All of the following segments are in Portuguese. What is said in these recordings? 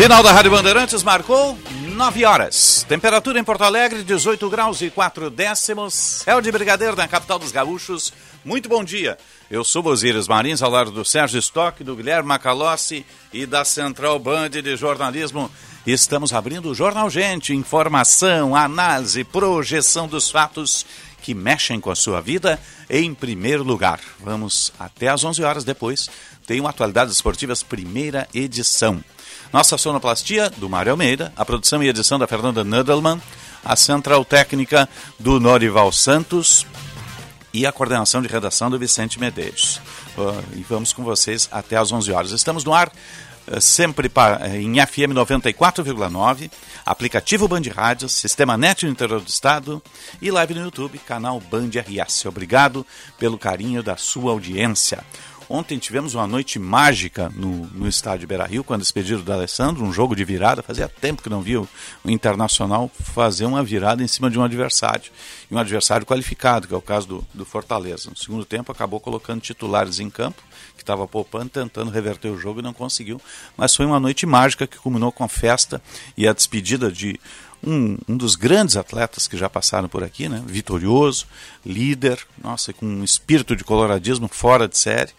Sinal da Rádio Bandeirantes marcou 9 horas. Temperatura em Porto Alegre, 18 graus e 4 décimos. Céu de Brigadeiro na capital dos gaúchos. Muito bom dia. Eu sou Osíris Marins, ao lado do Sérgio Stock, do Guilherme Macalossi e da Central Band de Jornalismo. Estamos abrindo o Jornal Gente. Informação, análise, projeção dos fatos que mexem com a sua vida em primeiro lugar. Vamos até às 11 horas depois. Tem uma Atualidades Esportivas, primeira edição. Nossa sonoplastia, do Mário Almeida, a produção e edição da Fernanda Nudelman, a central técnica do Norival Santos e a coordenação de redação do Vicente Medeiros. Uh, e vamos com vocês até às 11 horas. Estamos no ar uh, sempre em FM 94,9, aplicativo Band Rádio, sistema NET no interior do estado e live no YouTube, canal Band RS. Obrigado pelo carinho da sua audiência. Ontem tivemos uma noite mágica no, no estádio Beira Rio, com a despedida do Alessandro, um jogo de virada. Fazia tempo que não via o Internacional fazer uma virada em cima de um adversário. E um adversário qualificado, que é o caso do, do Fortaleza. No segundo tempo, acabou colocando titulares em campo, que estava poupando, tentando reverter o jogo e não conseguiu. Mas foi uma noite mágica que culminou com a festa e a despedida de um, um dos grandes atletas que já passaram por aqui, né? vitorioso, líder, nossa, com um espírito de coloradismo fora de série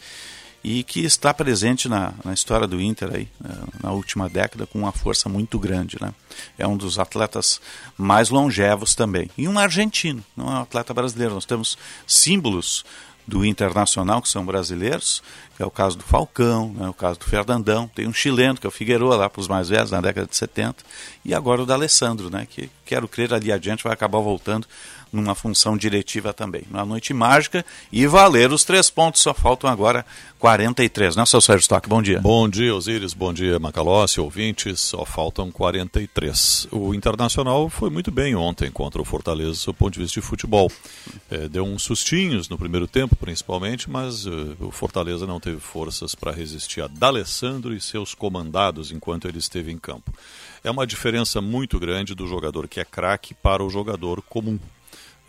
e que está presente na, na história do Inter aí, né? na última década com uma força muito grande. Né? É um dos atletas mais longevos também. E um argentino, não é um atleta brasileiro. Nós temos símbolos do Internacional que são brasileiros, é o caso do Falcão, né, o caso do Fernandão, tem um chileno, que é o Figueroa, lá para os mais velhos, na década de 70, e agora o da Alessandro, né, que quero crer ali adiante vai acabar voltando numa função diretiva também. Uma noite mágica e valer os três pontos, só faltam agora 43, né, seu Sérgio Stock? Bom dia. Bom dia, Osíris, bom dia, Macalossi, ouvintes, só faltam 43. O Internacional foi muito bem ontem contra o Fortaleza, do ponto de vista de futebol. É, deu uns sustinhos no primeiro tempo, principalmente, mas uh, o Fortaleza não teve forças para resistir a D'Alessandro e seus comandados enquanto ele esteve em campo. É uma diferença muito grande do jogador que é craque para o jogador comum.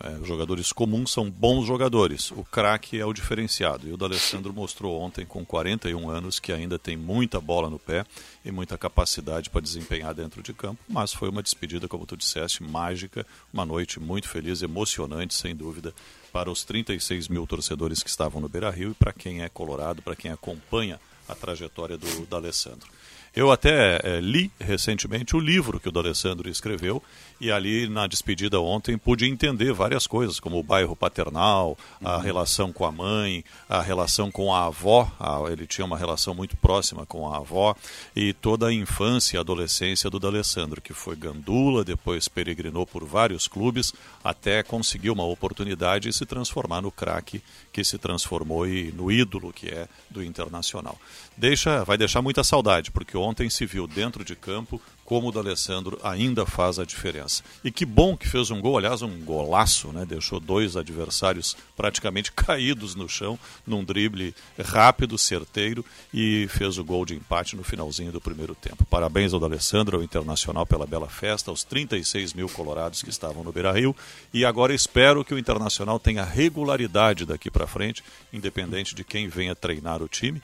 É, jogadores comuns são bons jogadores, o craque é o diferenciado. E o D'Alessandro mostrou ontem, com 41 anos, que ainda tem muita bola no pé e muita capacidade para desempenhar dentro de campo. Mas foi uma despedida, como tu disseste, mágica, uma noite muito feliz, emocionante, sem dúvida, para os 36 mil torcedores que estavam no Beira Rio e para quem é colorado, para quem acompanha a trajetória do D'Alessandro. Eu até é, li recentemente o livro que o D'Alessandro escreveu e ali na despedida ontem pude entender várias coisas, como o bairro paternal, a uhum. relação com a mãe, a relação com a avó, a, ele tinha uma relação muito próxima com a avó, e toda a infância e adolescência do D'Alessandro, que foi gandula, depois peregrinou por vários clubes, até conseguir uma oportunidade e se transformar no craque que se transformou e no ídolo que é do Internacional. Deixa, vai deixar muita saudade, porque ontem se viu dentro de campo como o D'Alessandro ainda faz a diferença. E que bom que fez um gol, aliás, um golaço, né? Deixou dois adversários praticamente caídos no chão, num drible rápido, certeiro, e fez o gol de empate no finalzinho do primeiro tempo. Parabéns ao D'Alessandro, ao Internacional pela bela festa, aos 36 mil colorados que estavam no Beira-Rio, e agora espero que o Internacional tenha regularidade daqui para frente, independente de quem venha treinar o time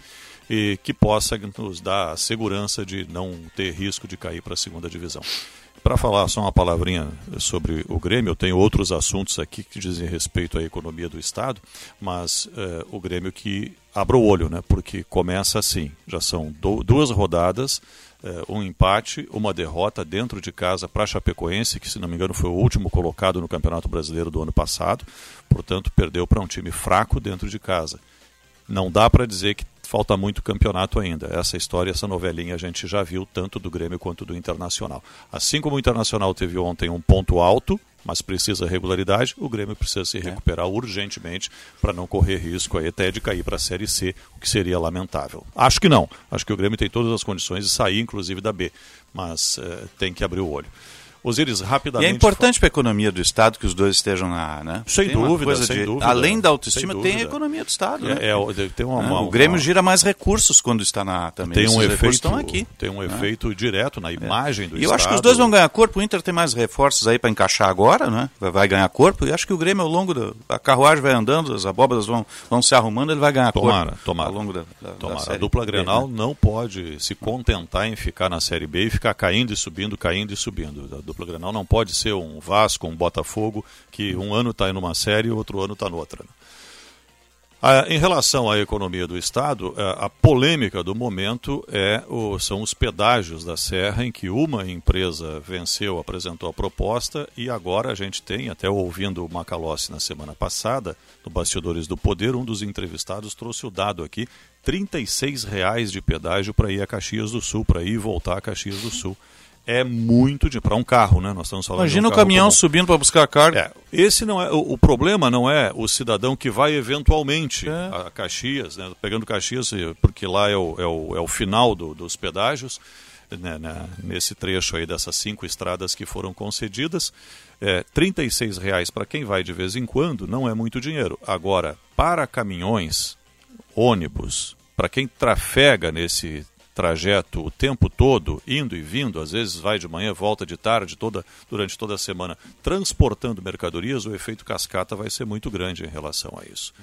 e que possa nos dar a segurança de não ter risco de cair para a segunda divisão. Para falar só uma palavrinha sobre o Grêmio, eu tenho outros assuntos aqui que dizem respeito à economia do Estado, mas eh, o Grêmio que abra o olho, né? porque começa assim: já são do, duas rodadas, eh, um empate, uma derrota dentro de casa para Chapecoense, que se não me engano foi o último colocado no Campeonato Brasileiro do ano passado, portanto perdeu para um time fraco dentro de casa. Não dá para dizer que falta muito campeonato ainda. Essa história, essa novelinha a gente já viu tanto do Grêmio quanto do Internacional. Assim como o Internacional teve ontem um ponto alto, mas precisa regularidade, o Grêmio precisa se recuperar é. urgentemente para não correr risco aí até de cair para a Série C, o que seria lamentável. Acho que não. Acho que o Grêmio tem todas as condições de sair, inclusive da B, mas é, tem que abrir o olho. Osiris, rapidamente. E é importante para a economia do Estado que os dois estejam na né? Sem dúvida, sem de, dúvida. Além da autoestima, tem a economia do Estado. Né? É, é, tem uma, uma, o Grêmio uma... gira mais recursos quando está na também. Tem um Esses efeito, estão aqui. Tem um né? efeito direto na é. imagem é. do e Estado. eu acho que os dois vão ganhar corpo. O Inter tem mais reforços aí para encaixar agora, né? Vai ganhar corpo. E acho que o Grêmio, ao longo da a carruagem vai andando, as abóbadas vão, vão se arrumando, ele vai ganhar tomara, corpo. Tomara, ao longo da, da, tomara. Da a dupla Grenal né? não pode se contentar em ficar na Série B e ficar caindo e subindo, caindo e subindo. Dupla Grenal não pode ser um Vasco um Botafogo, que um ano está em uma série e outro ano está noutra. Né? Ah, em relação à economia do Estado, é, a polêmica do momento é o, são os pedágios da Serra, em que uma empresa venceu, apresentou a proposta, e agora a gente tem, até ouvindo o Macalossi na semana passada, no Bastidores do Poder, um dos entrevistados trouxe o dado aqui, R$ reais de pedágio para ir a Caxias do Sul, para ir e voltar a Caxias do Sul é muito de para um carro, né? Nós estamos falando Imagina um o caminhão comum. subindo para buscar a carga. É, esse não é o, o, problema não é o cidadão que vai eventualmente é. a Caxias, né? pegando Caxias porque lá é o, é o, é o final do, dos pedágios. Né, né, nesse trecho aí dessas cinco estradas que foram concedidas, é, R$ reais para quem vai de vez em quando não é muito dinheiro. Agora, para caminhões, ônibus, para quem trafega nesse trajeto o tempo todo, indo e vindo, às vezes vai de manhã, volta de tarde, toda, durante toda a semana, transportando mercadorias, o efeito cascata vai ser muito grande em relação a isso.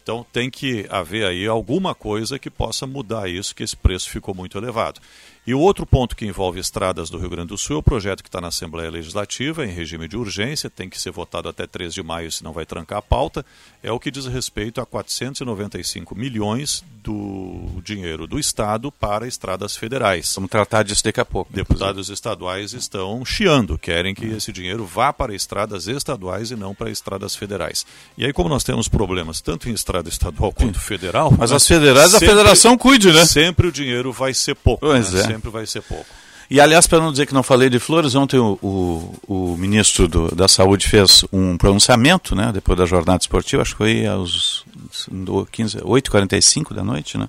Então tem que haver aí alguma coisa que possa mudar isso, que esse preço ficou muito elevado. E o outro ponto que envolve estradas do Rio Grande do Sul é o projeto que está na Assembleia Legislativa, em regime de urgência, tem que ser votado até 3 de maio, senão vai trancar a pauta, é o que diz respeito a 495 milhões do dinheiro do Estado para estradas federais. Vamos tratar disso daqui a pouco. Deputados inclusive. estaduais estão chiando, querem que esse dinheiro vá para estradas estaduais e não para estradas federais. E aí, como nós temos problemas tanto em estrada estadual quanto federal... Mas as federais, sempre, a federação cuide, né? Sempre o dinheiro vai ser pouco. Pois né? é sempre vai ser pouco. E aliás, para não dizer que não falei de flores, ontem o, o, o ministro do, da Saúde fez um pronunciamento, né, depois da jornada esportiva, acho que foi aos 8h45 da noite, né,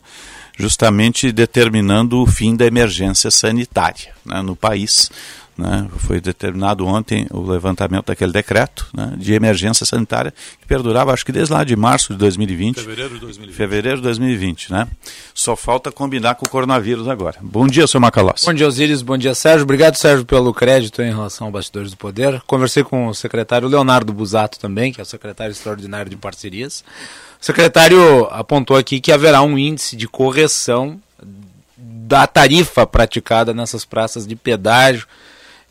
justamente determinando o fim da emergência sanitária né, no país. Né, foi determinado ontem o levantamento daquele decreto né, de emergência sanitária que perdurava, acho que desde lá de março de 2020. Fevereiro de 2020. Fevereiro de 2020, né? Só falta combinar com o coronavírus agora. Bom dia, seu Macalossi. Bom dia, Osíris. Bom dia, Sérgio. Obrigado, Sérgio, pelo crédito em relação ao Bastidores do Poder. Conversei com o secretário Leonardo Busato também, que é o secretário extraordinário de parcerias. O secretário apontou aqui que haverá um índice de correção da tarifa praticada nessas praças de pedágio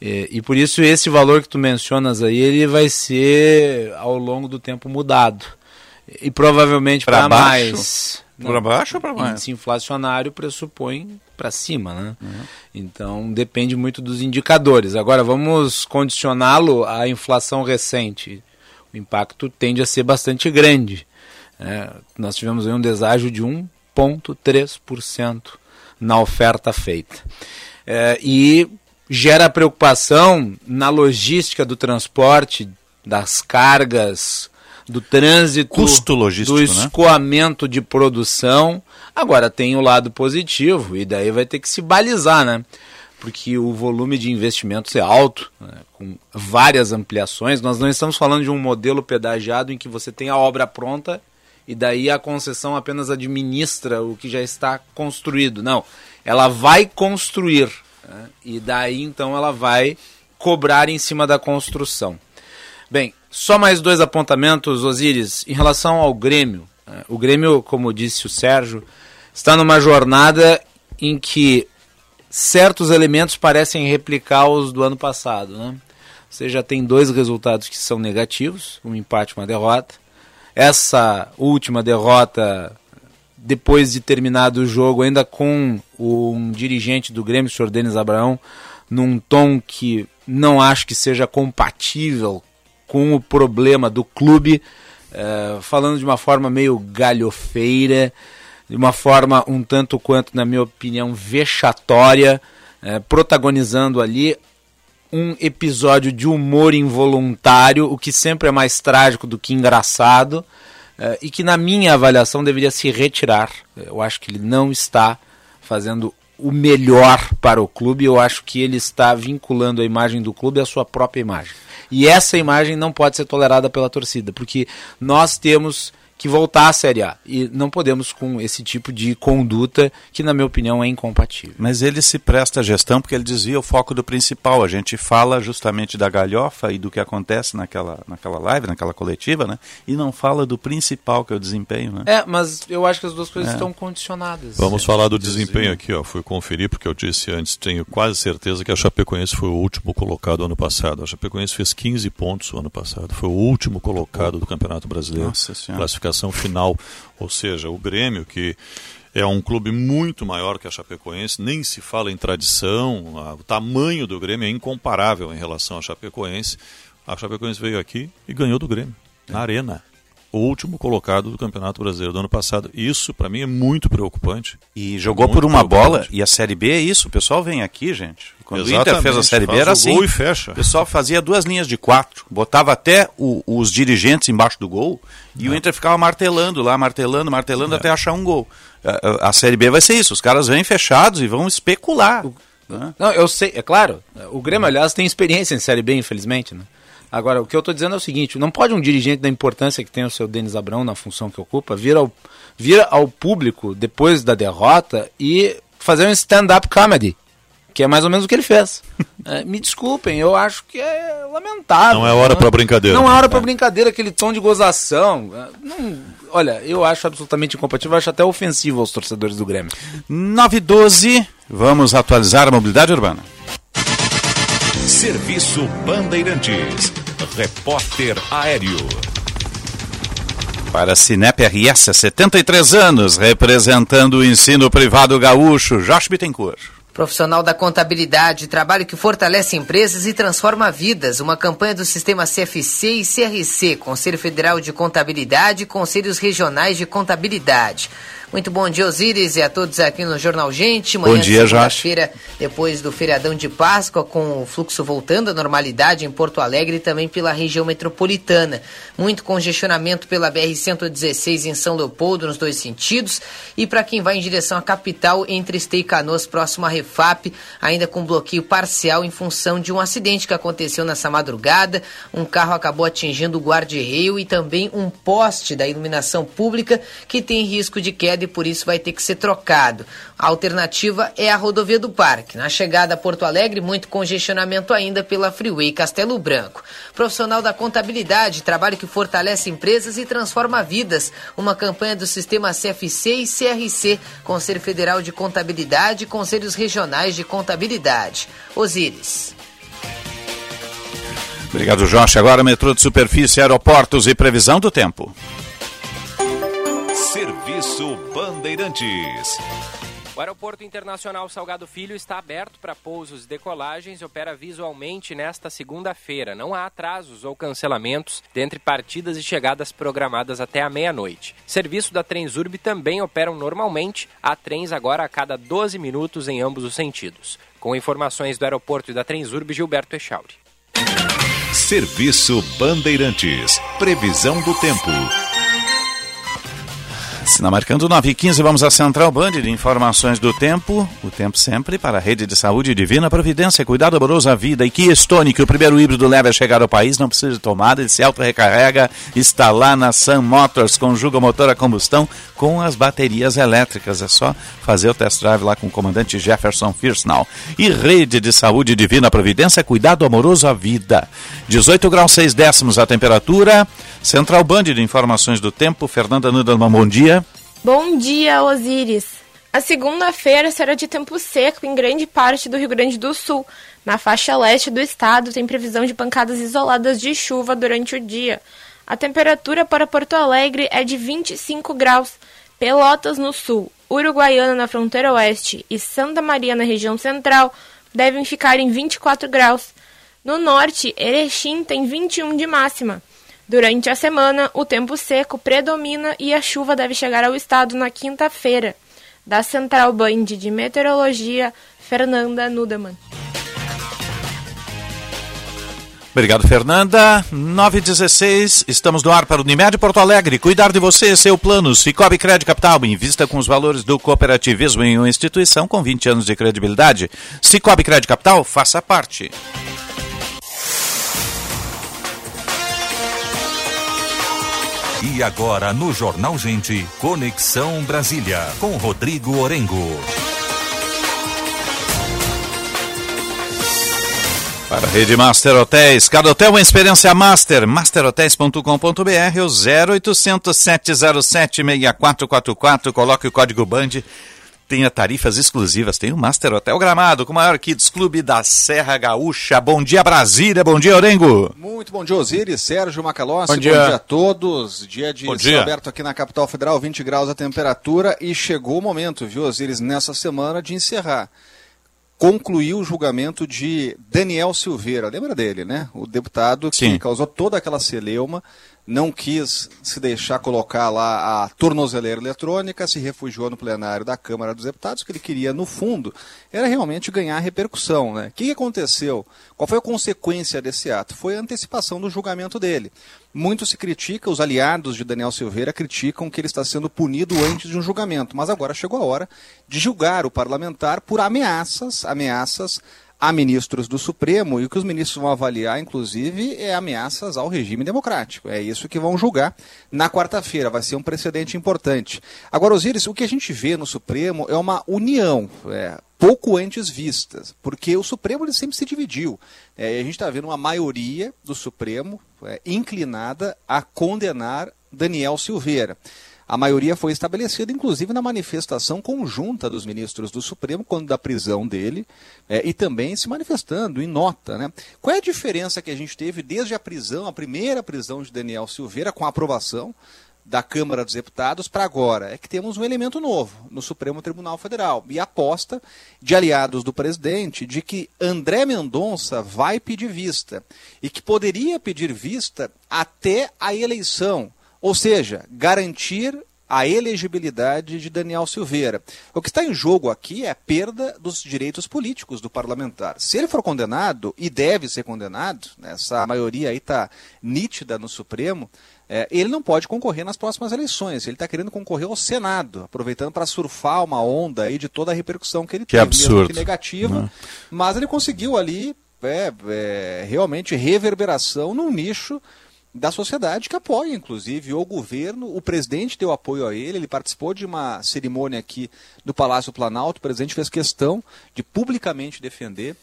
e, e, por isso esse valor que tu mencionas aí, ele vai ser ao longo do tempo mudado. E provavelmente para mais. Para baixo ou para mais? Índice inflacionário pressupõe para cima, né? Uhum. Então depende muito dos indicadores. Agora vamos condicioná-lo à inflação recente. O impacto tende a ser bastante grande. É, nós tivemos aí um deságio de 1,3% na oferta feita. É, e gera preocupação na logística do transporte, das cargas, do trânsito, custo logístico, do né? escoamento né? de produção. Agora tem o lado positivo e daí vai ter que se balizar, né? Porque o volume de investimentos é alto, né? com várias ampliações. Nós não estamos falando de um modelo pedagiado em que você tem a obra pronta e daí a concessão apenas administra o que já está construído. Não, ela vai construir né? E daí então ela vai cobrar em cima da construção. Bem, só mais dois apontamentos, Osíris, em relação ao Grêmio. Né? O Grêmio, como disse o Sérgio, está numa jornada em que certos elementos parecem replicar os do ano passado. Né? Você já tem dois resultados que são negativos, um empate e uma derrota. Essa última derrota depois de terminado o jogo, ainda com um dirigente do Grêmio, o senhor Denis Abraão, num tom que não acho que seja compatível com o problema do clube, uh, falando de uma forma meio galhofeira, de uma forma um tanto quanto, na minha opinião, vexatória, uh, protagonizando ali um episódio de humor involuntário, o que sempre é mais trágico do que engraçado, uh, e que, na minha avaliação, deveria se retirar. Eu acho que ele não está fazendo o melhor para o clube, eu acho que ele está vinculando a imagem do clube à sua própria imagem. E essa imagem não pode ser tolerada pela torcida, porque nós temos que voltar à Série A. E não podemos com esse tipo de conduta que, na minha opinião, é incompatível. Mas ele se presta à gestão porque ele desvia o foco do principal. A gente fala justamente da galhofa e do que acontece naquela, naquela live, naquela coletiva, né? E não fala do principal, que é o desempenho, né? É, mas eu acho que as duas coisas é. estão condicionadas. Vamos é. falar do desempenho aqui, ó. Fui conferir porque eu disse antes, tenho quase certeza que a Chapecoense foi o último colocado ano passado. A Chapecoense fez 15 pontos o ano passado. Foi o último colocado do Campeonato Brasileiro. Nossa Senhora. Classificação final. Ou seja, o Grêmio, que é um clube muito maior que a Chapecoense, nem se fala em tradição, o tamanho do Grêmio é incomparável em relação à Chapecoense. A Chapecoense veio aqui e ganhou do Grêmio, na Arena o último colocado do Campeonato Brasileiro do ano passado. Isso, para mim, é muito preocupante. E jogou por uma bola, e a Série B é isso. O pessoal vem aqui, gente. Quando Exatamente, o Inter fez a Série B era assim. e fecha. O pessoal fazia duas linhas de quatro, botava até o, os dirigentes embaixo do gol, e é. o Inter ficava martelando lá, martelando, martelando, é. até achar um gol. A, a, Série B vai ser isso. Os caras vêm fechados e vão especular. O... Né? Não, eu sei, é claro. O Grêmio, aliás, tem experiência em Série B, infelizmente, né? Agora, o que eu estou dizendo é o seguinte: não pode um dirigente da importância que tem o seu Denis Abrão na função que ocupa vir ao, vir ao público depois da derrota e fazer um stand-up comedy. Que é mais ou menos o que ele fez. É, me desculpem, eu acho que é lamentável. Não é hora para brincadeira. Não é hora para brincadeira, aquele tom de gozação. É, não, olha, eu acho absolutamente incompatível, acho até ofensivo aos torcedores do Grêmio. 9 12, vamos atualizar a mobilidade urbana. Serviço Bandeirantes. Repórter Aéreo. Para a Cinep RS, 73 anos, representando o ensino privado gaúcho, Josh Bittencourt. Profissional da contabilidade, trabalho que fortalece empresas e transforma vidas. Uma campanha do sistema CFC e CRC, Conselho Federal de Contabilidade e Conselhos Regionais de Contabilidade. Muito bom dia, Osíris, e a todos aqui no Jornal Gente. Manhã bom dia, segunda-feira, depois do feriadão de Páscoa, com o fluxo voltando à normalidade em Porto Alegre e também pela região metropolitana. Muito congestionamento pela BR-116 em São Leopoldo, nos dois sentidos. E para quem vai em direção à capital, entre Esteio e Canoas, próximo à Refap, ainda com bloqueio parcial em função de um acidente que aconteceu nessa madrugada. Um carro acabou atingindo o guarda-reio e também um poste da iluminação pública que tem risco de queda e por isso vai ter que ser trocado. A alternativa é a rodovia do Parque. Na chegada a Porto Alegre, muito congestionamento ainda pela Freeway Castelo Branco. Profissional da contabilidade, trabalho que fortalece empresas e transforma vidas. Uma campanha do sistema CFC e CRC, Conselho Federal de Contabilidade e Conselhos Regionais de Contabilidade. Osíris. Obrigado, Jorge. Agora, metrô de superfície, aeroportos e previsão do tempo. Serviço Bandeirantes. O Aeroporto Internacional Salgado Filho está aberto para pousos e decolagens e opera visualmente nesta segunda-feira. Não há atrasos ou cancelamentos dentre partidas e chegadas programadas até a meia-noite. Serviço da Transurb também operam normalmente. Há trens agora a cada 12 minutos em ambos os sentidos. Com informações do aeroporto e da Transurb, Gilberto Echauri. Serviço Bandeirantes. Previsão do tempo. Marcando 9 e 15, vamos à Central Band de informações do tempo. O tempo sempre para a rede de saúde Divina Providência. Cuidado amoroso à vida. E que Stone, que o primeiro híbrido leva a chegar ao país, não precisa de tomada, ele se auto-recarrega. Está lá na Sun Motors, conjuga o motor a combustão com as baterias elétricas. É só fazer o test drive lá com o comandante Jefferson Firsnall. E rede de saúde Divina Providência, cuidado amoroso à vida. 18 graus 6 décimos a temperatura. Central Band de informações do tempo. Fernanda Nudelman, bom dia. Bom dia, Osíris. A segunda-feira será de tempo seco em grande parte do Rio Grande do Sul. Na faixa leste do estado, tem previsão de pancadas isoladas de chuva durante o dia. A temperatura para Porto Alegre é de 25 graus. Pelotas no sul, Uruguaiana na fronteira oeste e Santa Maria na região central devem ficar em 24 graus. No norte, Erechim tem 21 de máxima. Durante a semana, o tempo seco predomina e a chuva deve chegar ao estado na quinta-feira. Da Central Band de Meteorologia, Fernanda Nudeman. Obrigado, Fernanda. 916, estamos no ar para o Unimed Porto Alegre. Cuidar de você seu plano. Cicobi Crédito Capital, invista com os valores do cooperativismo em uma instituição com 20 anos de credibilidade. Cicobi Crédito Capital, faça parte. E agora no Jornal Gente, Conexão Brasília, com Rodrigo Orengo. Para a Rede Master Hotéis, cada hotel uma experiência master, masterhotels.com.br ou 0800 707 6444, coloque o código BAND, tenha tarifas exclusivas, tem o Master Hotel Gramado, com o maior Kids Clube da Serra Gaúcha. Bom dia Brasília, bom dia Orengo. Muito bom dia Osiris, Sérgio Macalossi, Bom dia. bom dia a todos. Dia de Bom dia. aberto aqui na capital federal, 20 graus a temperatura e chegou o momento, viu Osiris, nessa semana de encerrar. Concluiu o julgamento de Daniel Silveira, lembra dele, né? O deputado que Sim. causou toda aquela celeuma, não quis se deixar colocar lá a tornozeleira eletrônica, se refugiou no plenário da Câmara dos Deputados, que ele queria, no fundo, era realmente ganhar repercussão, né? O que que aconteceu? Qual foi a consequência desse ato? Foi a antecipação do julgamento dele. Muito se critica, os aliados de Daniel Silveira criticam que ele está sendo punido antes de um julgamento, mas agora chegou a hora de julgar o parlamentar por ameaças, ameaças a ministros do Supremo, e o que os ministros vão avaliar, inclusive, é ameaças ao regime democrático. É isso que vão julgar na quarta-feira, vai ser um precedente importante. Agora, Osiris, o que a gente vê no Supremo é uma união, é, pouco antes vistas, porque o Supremo ele sempre se dividiu. É, a gente está vendo uma maioria do Supremo é, inclinada a condenar Daniel Silveira. A maioria foi estabelecida, inclusive, na manifestação conjunta dos ministros do Supremo, quando da prisão dele, é, e também se manifestando em nota. Né? Qual é a diferença que a gente teve desde a prisão, a primeira prisão de Daniel Silveira, com a aprovação da Câmara dos Deputados, para agora? É que temos um elemento novo no Supremo Tribunal Federal e aposta de aliados do presidente de que André Mendonça vai pedir vista e que poderia pedir vista até a eleição. Ou seja, garantir a elegibilidade de Daniel Silveira. O que está em jogo aqui é a perda dos direitos políticos do parlamentar. Se ele for condenado, e deve ser condenado, né, essa maioria aí está nítida no Supremo, é, ele não pode concorrer nas próximas eleições. Ele está querendo concorrer ao Senado, aproveitando para surfar uma onda aí de toda a repercussão que ele Que teve, mesmo absurdo. que negativa. Né? Mas ele conseguiu ali é, é, realmente reverberação num nicho da sociedade que apoia, inclusive, o governo. O presidente deu apoio a ele, ele participou de uma cerimônia aqui do Palácio Planalto. O presidente fez questão de publicamente defender.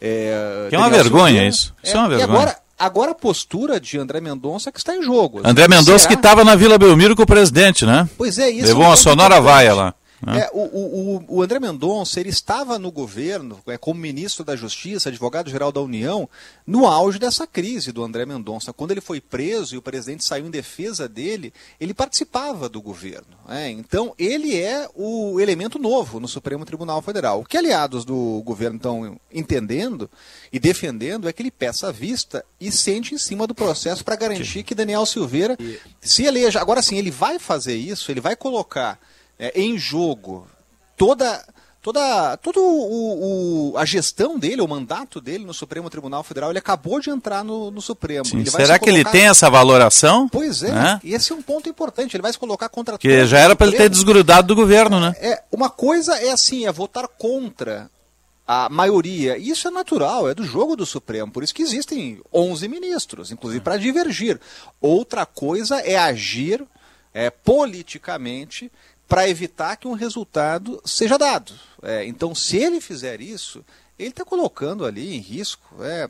É, Que é uma vergonha isso. Isso é uma vergonha. agora, agora a postura de André Mendonça que está em jogo. André Mendonça Será? que estava na Vila Belmiro com o presidente, né? Pois é, isso Levou é um uma sonora vaia lá. Né? É, o, o, o- André Mendonça ele estava no governo é, como ministro da Justiça, advogado-geral da União, no auge dessa crise do André Mendonça. Quando ele foi preso e o presidente saiu em defesa dele, ele participava do governo. é. Então, ele é o elemento novo no Supremo Tribunal Federal. O que aliados do governo estão entendendo e defendendo é que ele peça a vista e sente em cima do processo para garantir que Daniel Silveira se eleja. Agora sim, ele vai fazer isso, ele vai colocar é, em jogo toda toda todo o, o- a gestão dele, o mandato dele no Supremo Tribunal Federal, ele acabou de entrar no, no Supremo. Sim. Será se que ele tem essa valoração? Pois é, Né? e esse é um ponto importante. Ele vai se colocar contra Que já era para ele ter desgrudado do governo, né? É, uma coisa é assim, é votar contra a maioria. Isso é natural, é do jogo do Supremo. Por isso que existem 11 ministros, inclusive para divergir. Outra coisa é agir é, politicamente para evitar que um resultado seja dado. É, então, se ele fizer isso, ele está colocando ali em risco é,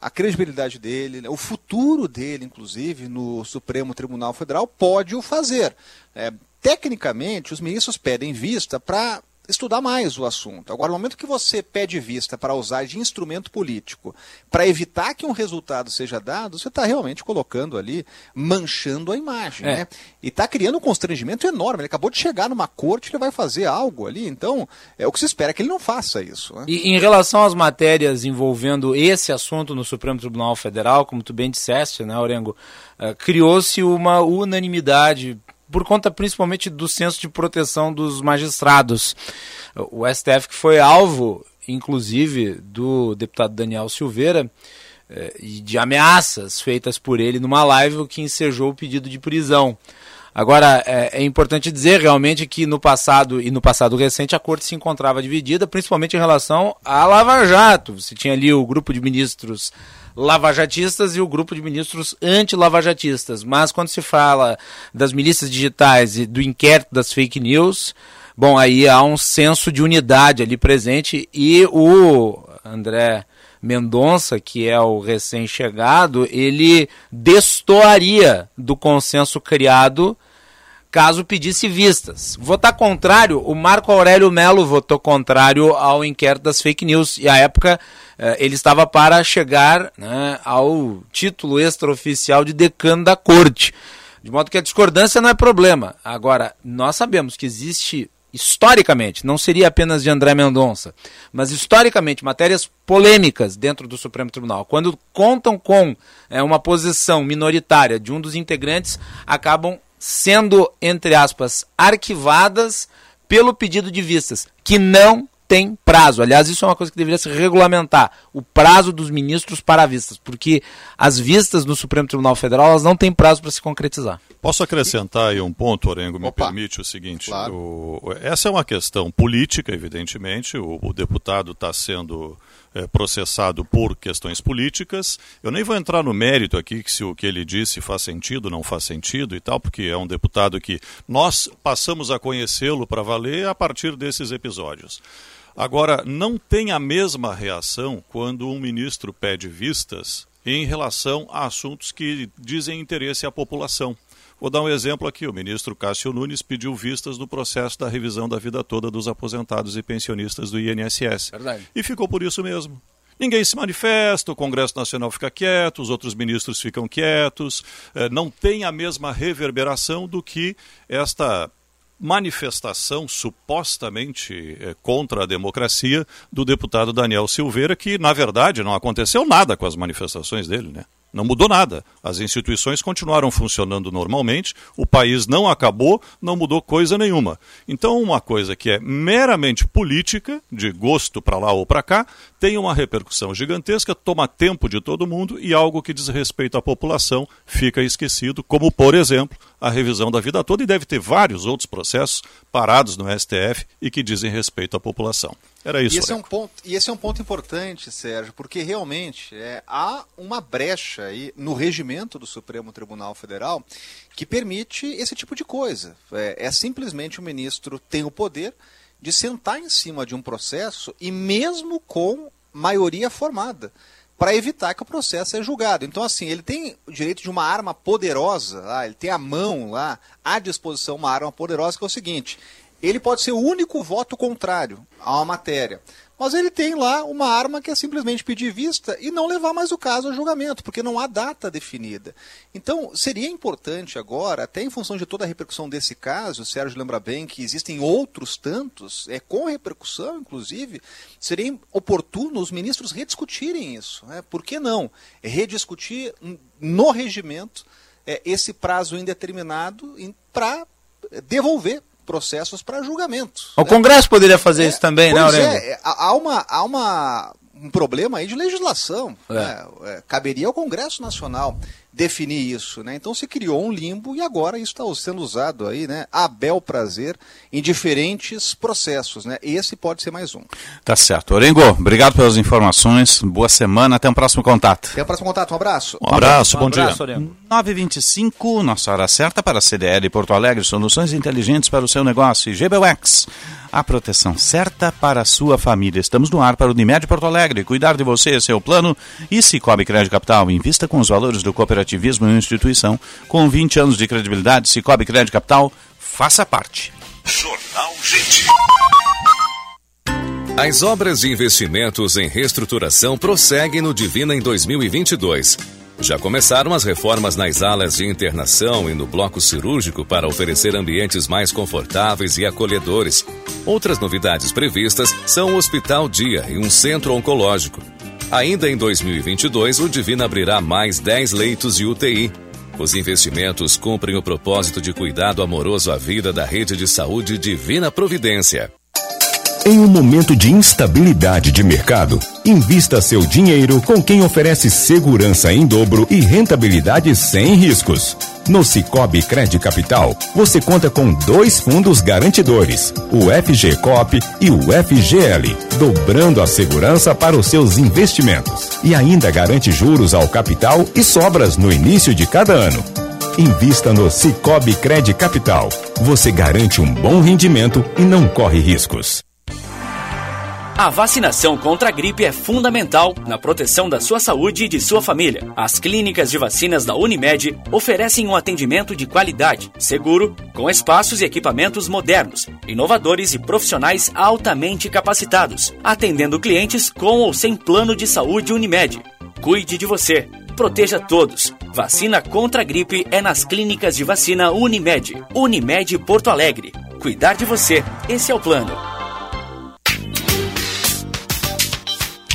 a credibilidade dele, né, o futuro dele, inclusive, no Supremo Tribunal Federal, pode o fazer. É, tecnicamente, os ministros pedem vista para estudar mais o assunto. Agora, no momento que você pede vista para usar de instrumento político para evitar que um resultado seja dado, você está realmente colocando ali, manchando a imagem. É. Né? E está criando um constrangimento enorme. Ele acabou de chegar numa corte, ele vai fazer algo ali. Então, é o que se espera que ele não faça isso. Né? E em relação às matérias envolvendo esse assunto no Supremo Tribunal Federal, como tu bem disseste, né, Orengo, eh, criou-se uma unanimidade por conta principalmente do senso de proteção dos magistrados. O STF que foi alvo, inclusive, do deputado Daniel Silveira, eh, e de ameaças feitas por ele numa live, o que ensejou o pedido de prisão. Agora, é, é, importante dizer realmente que no passado e no passado recente a corte se encontrava dividida, principalmente em relação à Lava Jato. Você tinha ali o grupo de ministros lavajatistas e o grupo de ministros anti-lavajatistas. Mas quando se fala das milícias digitais e do inquérito das fake news, bom, aí há um senso de unidade ali presente e o André Mendonça, que é o recém-chegado, ele destoaria do consenso criado caso pedisse vistas. Votar contrário, o Marco Aurélio Melo votou contrário ao inquérito das fake news e à época ele estava para chegar né, ao título extraoficial de decano da corte. De modo que a discordância não é problema. Agora, nós sabemos que existe historicamente, não seria apenas de André Mendonça, mas historicamente, matérias polêmicas dentro do Supremo Tribunal, quando contam com é, uma posição minoritária de um dos integrantes, acabam sendo, entre aspas, arquivadas pelo pedido de vistas, que não tem prazo. Aliás, isso é uma coisa que deveria se regulamentar, o prazo dos ministros para vistas, porque as vistas no Supremo Tribunal Federal elas não têm prazo para se concretizar. Posso acrescentar aí um ponto, Orengo, me Opa. permite o seguinte. Claro. O, essa é uma questão política, evidentemente, o, o deputado está sendo é, processado por questões políticas. Eu nem vou entrar no mérito aqui que se o que ele disse faz sentido, não faz sentido e tal, porque é um deputado que nós passamos a conhecê-lo para valer a partir desses episódios. Agora, não tem a mesma reação quando um ministro pede vistas em relação a assuntos que dizem interesse à população. Vou dar um exemplo aqui. O ministro Cássio Nunes pediu vistas do processo da revisão da vida toda dos aposentados e pensionistas do INSS. Verdade. E ficou por isso mesmo. Ninguém se manifesta, o Congresso Nacional fica quieto, os outros ministros ficam quietos, eh, não tem a mesma reverberação do que esta manifestação supostamente eh, contra a democracia do deputado Daniel Silveira, que na verdade não aconteceu nada com as manifestações dele, né? Não mudou nada. As instituições continuaram funcionando normalmente, o país não acabou, não mudou coisa nenhuma. Então, uma coisa que é meramente política, de gosto para lá ou para cá, tem uma repercussão gigantesca, toma tempo de todo mundo e algo que diz respeito à população fica esquecido, como, por exemplo, a revisão da vida toda, e deve ter vários outros processos parados no STF e que dizem respeito à população. Era isso. E esse, é um ponto, e esse é um ponto importante, Sérgio, porque realmente é, há uma brecha aí no regimento do Supremo Tribunal Federal que permite esse tipo de coisa. É, é simplesmente o ministro tem o poder de sentar em cima de um processo e mesmo com maioria formada para evitar que o processo seja julgado. Então, assim, ele tem o direito de uma arma poderosa, lá, ele tem a mão lá, à disposição uma arma poderosa, que é o seguinte: ele pode ser o único voto contrário a uma matéria. Mas ele tem lá uma arma que é simplesmente pedir vista e não levar mais o caso ao julgamento, porque não há data definida. Então, seria importante agora, até em função de toda a repercussão desse caso, o Sérgio lembra bem que existem outros tantos, é com repercussão, inclusive, seria oportuno os ministros rediscutirem isso. Né? Por que não? Rediscutir no regimento é, esse prazo indeterminado para devolver processos para julgamento. O né? Congresso poderia fazer é, isso também, né, Aurélio? É, há uma, há uma, um problema aí de legislação. É. Né? É, caberia ao Congresso Nacional definir isso, né? Então se criou um limbo e agora isso está sendo usado aí, né? A bel prazer em diferentes processos, né? Esse pode ser mais um. Tá certo. Orengo, obrigado pelas informações. Boa semana, até o um próximo contato. Até o próximo contato, um abraço. Um abraço, um bom abraço, dia. 9h25, nossa hora certa para a CDL Porto Alegre, soluções inteligentes para o seu negócio. E GBUX a proteção certa para a sua família. Estamos no ar para o Unimed Porto Alegre. Cuidar de você, seu plano. E Cicobi Crédito Capital. Invista com os valores do cooperativismo em uma instituição. Com 20 anos de credibilidade, Cicobi Crédito Capital, faça parte. Jornal Gente. As obras de investimentos em reestruturação prosseguem no Divina em 2022. Já começaram as reformas nas alas de internação e no bloco cirúrgico para oferecer ambientes mais confortáveis e acolhedores. Outras novidades previstas são o Hospital Dia e um centro oncológico. Ainda em 2022, o Divina abrirá mais 10 leitos de UTI. Os investimentos cumprem o propósito de cuidado amoroso à vida da rede de saúde Divina Providência. Em um momento de instabilidade de mercado, invista seu dinheiro com quem oferece segurança em dobro e rentabilidade sem riscos. No Cicobi Cred Capital, você conta com dois fundos garantidores, o FGCOP e o FGL, dobrando a segurança para os seus investimentos. E ainda garante juros ao capital e sobras no início de cada ano. Invista no Cicobi Cred Capital. Você garante um bom rendimento e não corre riscos. A vacinação contra a gripe é fundamental na proteção da sua saúde e de sua família. As clínicas de vacinas da Unimed oferecem um atendimento de qualidade, seguro, com espaços e equipamentos modernos, inovadores e profissionais altamente capacitados, atendendo clientes com ou sem plano de saúde Unimed. Cuide de você. Proteja todos. Vacina contra a gripe é nas clínicas de vacina Unimed. Unimed Porto Alegre. Cuidar de você. Esse é o plano.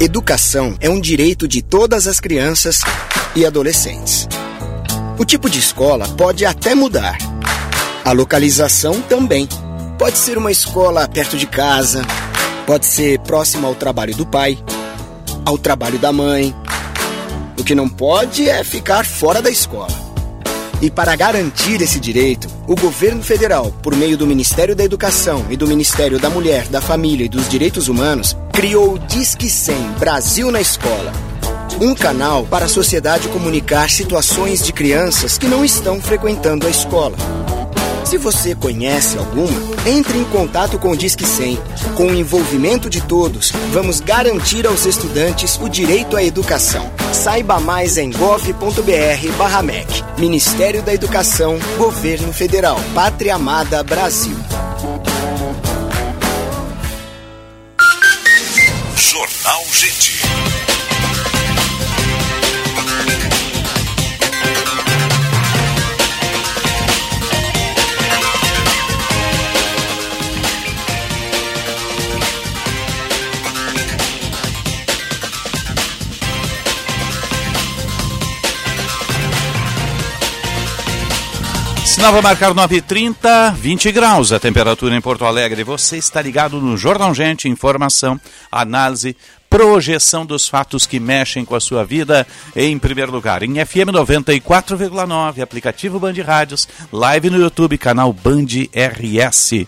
Educação é um direito de todas as crianças e adolescentes. O tipo de escola pode até mudar. A localização também. Pode ser uma escola perto de casa, pode ser próxima ao trabalho do pai, ao trabalho da mãe. O que não pode é ficar fora da escola. E para garantir esse direito, o governo federal, por meio do Ministério da Educação e do Ministério da Mulher, da Família e dos Direitos Humanos, criou o Disque 100 Brasil na Escola. Um canal para a sociedade comunicar situações de crianças que não estão frequentando a escola se você conhece alguma, entre em contato com o Disque 100. Com o envolvimento de todos, vamos garantir aos estudantes o direito à educação. Saiba mais em gov.br/mec. Ministério da Educação, Governo Federal, Pátria Amada Brasil. Jornal Gente. Sinal vai marcar 9h30, 20 graus a temperatura em Porto Alegre. Você está ligado no Jornal Gente, informação, análise, projeção dos fatos que mexem com a sua vida em primeiro lugar. Em FM 94,9, aplicativo Band Rádios, live no YouTube, canal Band RS.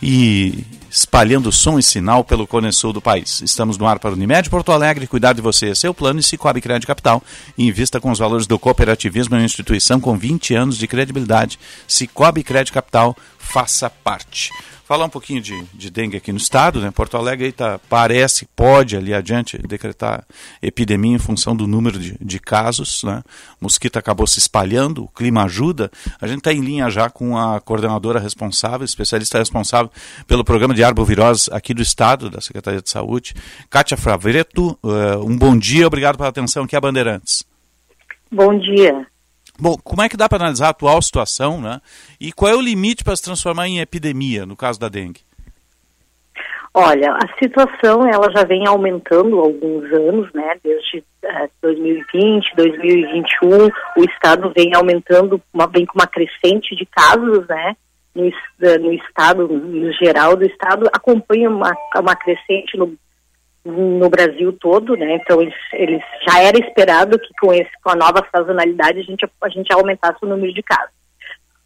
E espalhando som e sinal pelo Cone Sul do país. Estamos no ar para Unimed Porto Alegre, cuidar de você é seu plano e Cicobi Crédito Capital. Invista com os valores do cooperativismo em uma instituição com 20 anos de credibilidade. Cicobi Crédito Capital, faça parte falar um pouquinho de, de dengue aqui no estado, né? Porto Alegre tá, parece, pode ali adiante decretar epidemia em função do número de, de casos, né? Mosquito acabou se espalhando, o clima ajuda. A gente está em linha já com a coordenadora responsável, especialista responsável pelo programa de arbovirose aqui do estado, da Secretaria de Saúde, Kátia Fravreto. Uh, um bom dia, obrigado pela atenção aqui a Bandeirantes. Bom dia. Bom, como é que dá para analisar a atual situação, né? E qual é o limite para se transformar em epidemia, no caso da dengue? Olha, a situação ela já vem aumentando há alguns anos, né? Desde uh, 2020, 2021, o estado vem aumentando, uma, vem com uma crescente de casos, né? No, no estado, no geral do estado, acompanha uma, uma crescente no no Brasil todo, né? Então eles, eles já era esperado que com esse com a nova sazonalidade a gente a gente aumentasse o número de casos.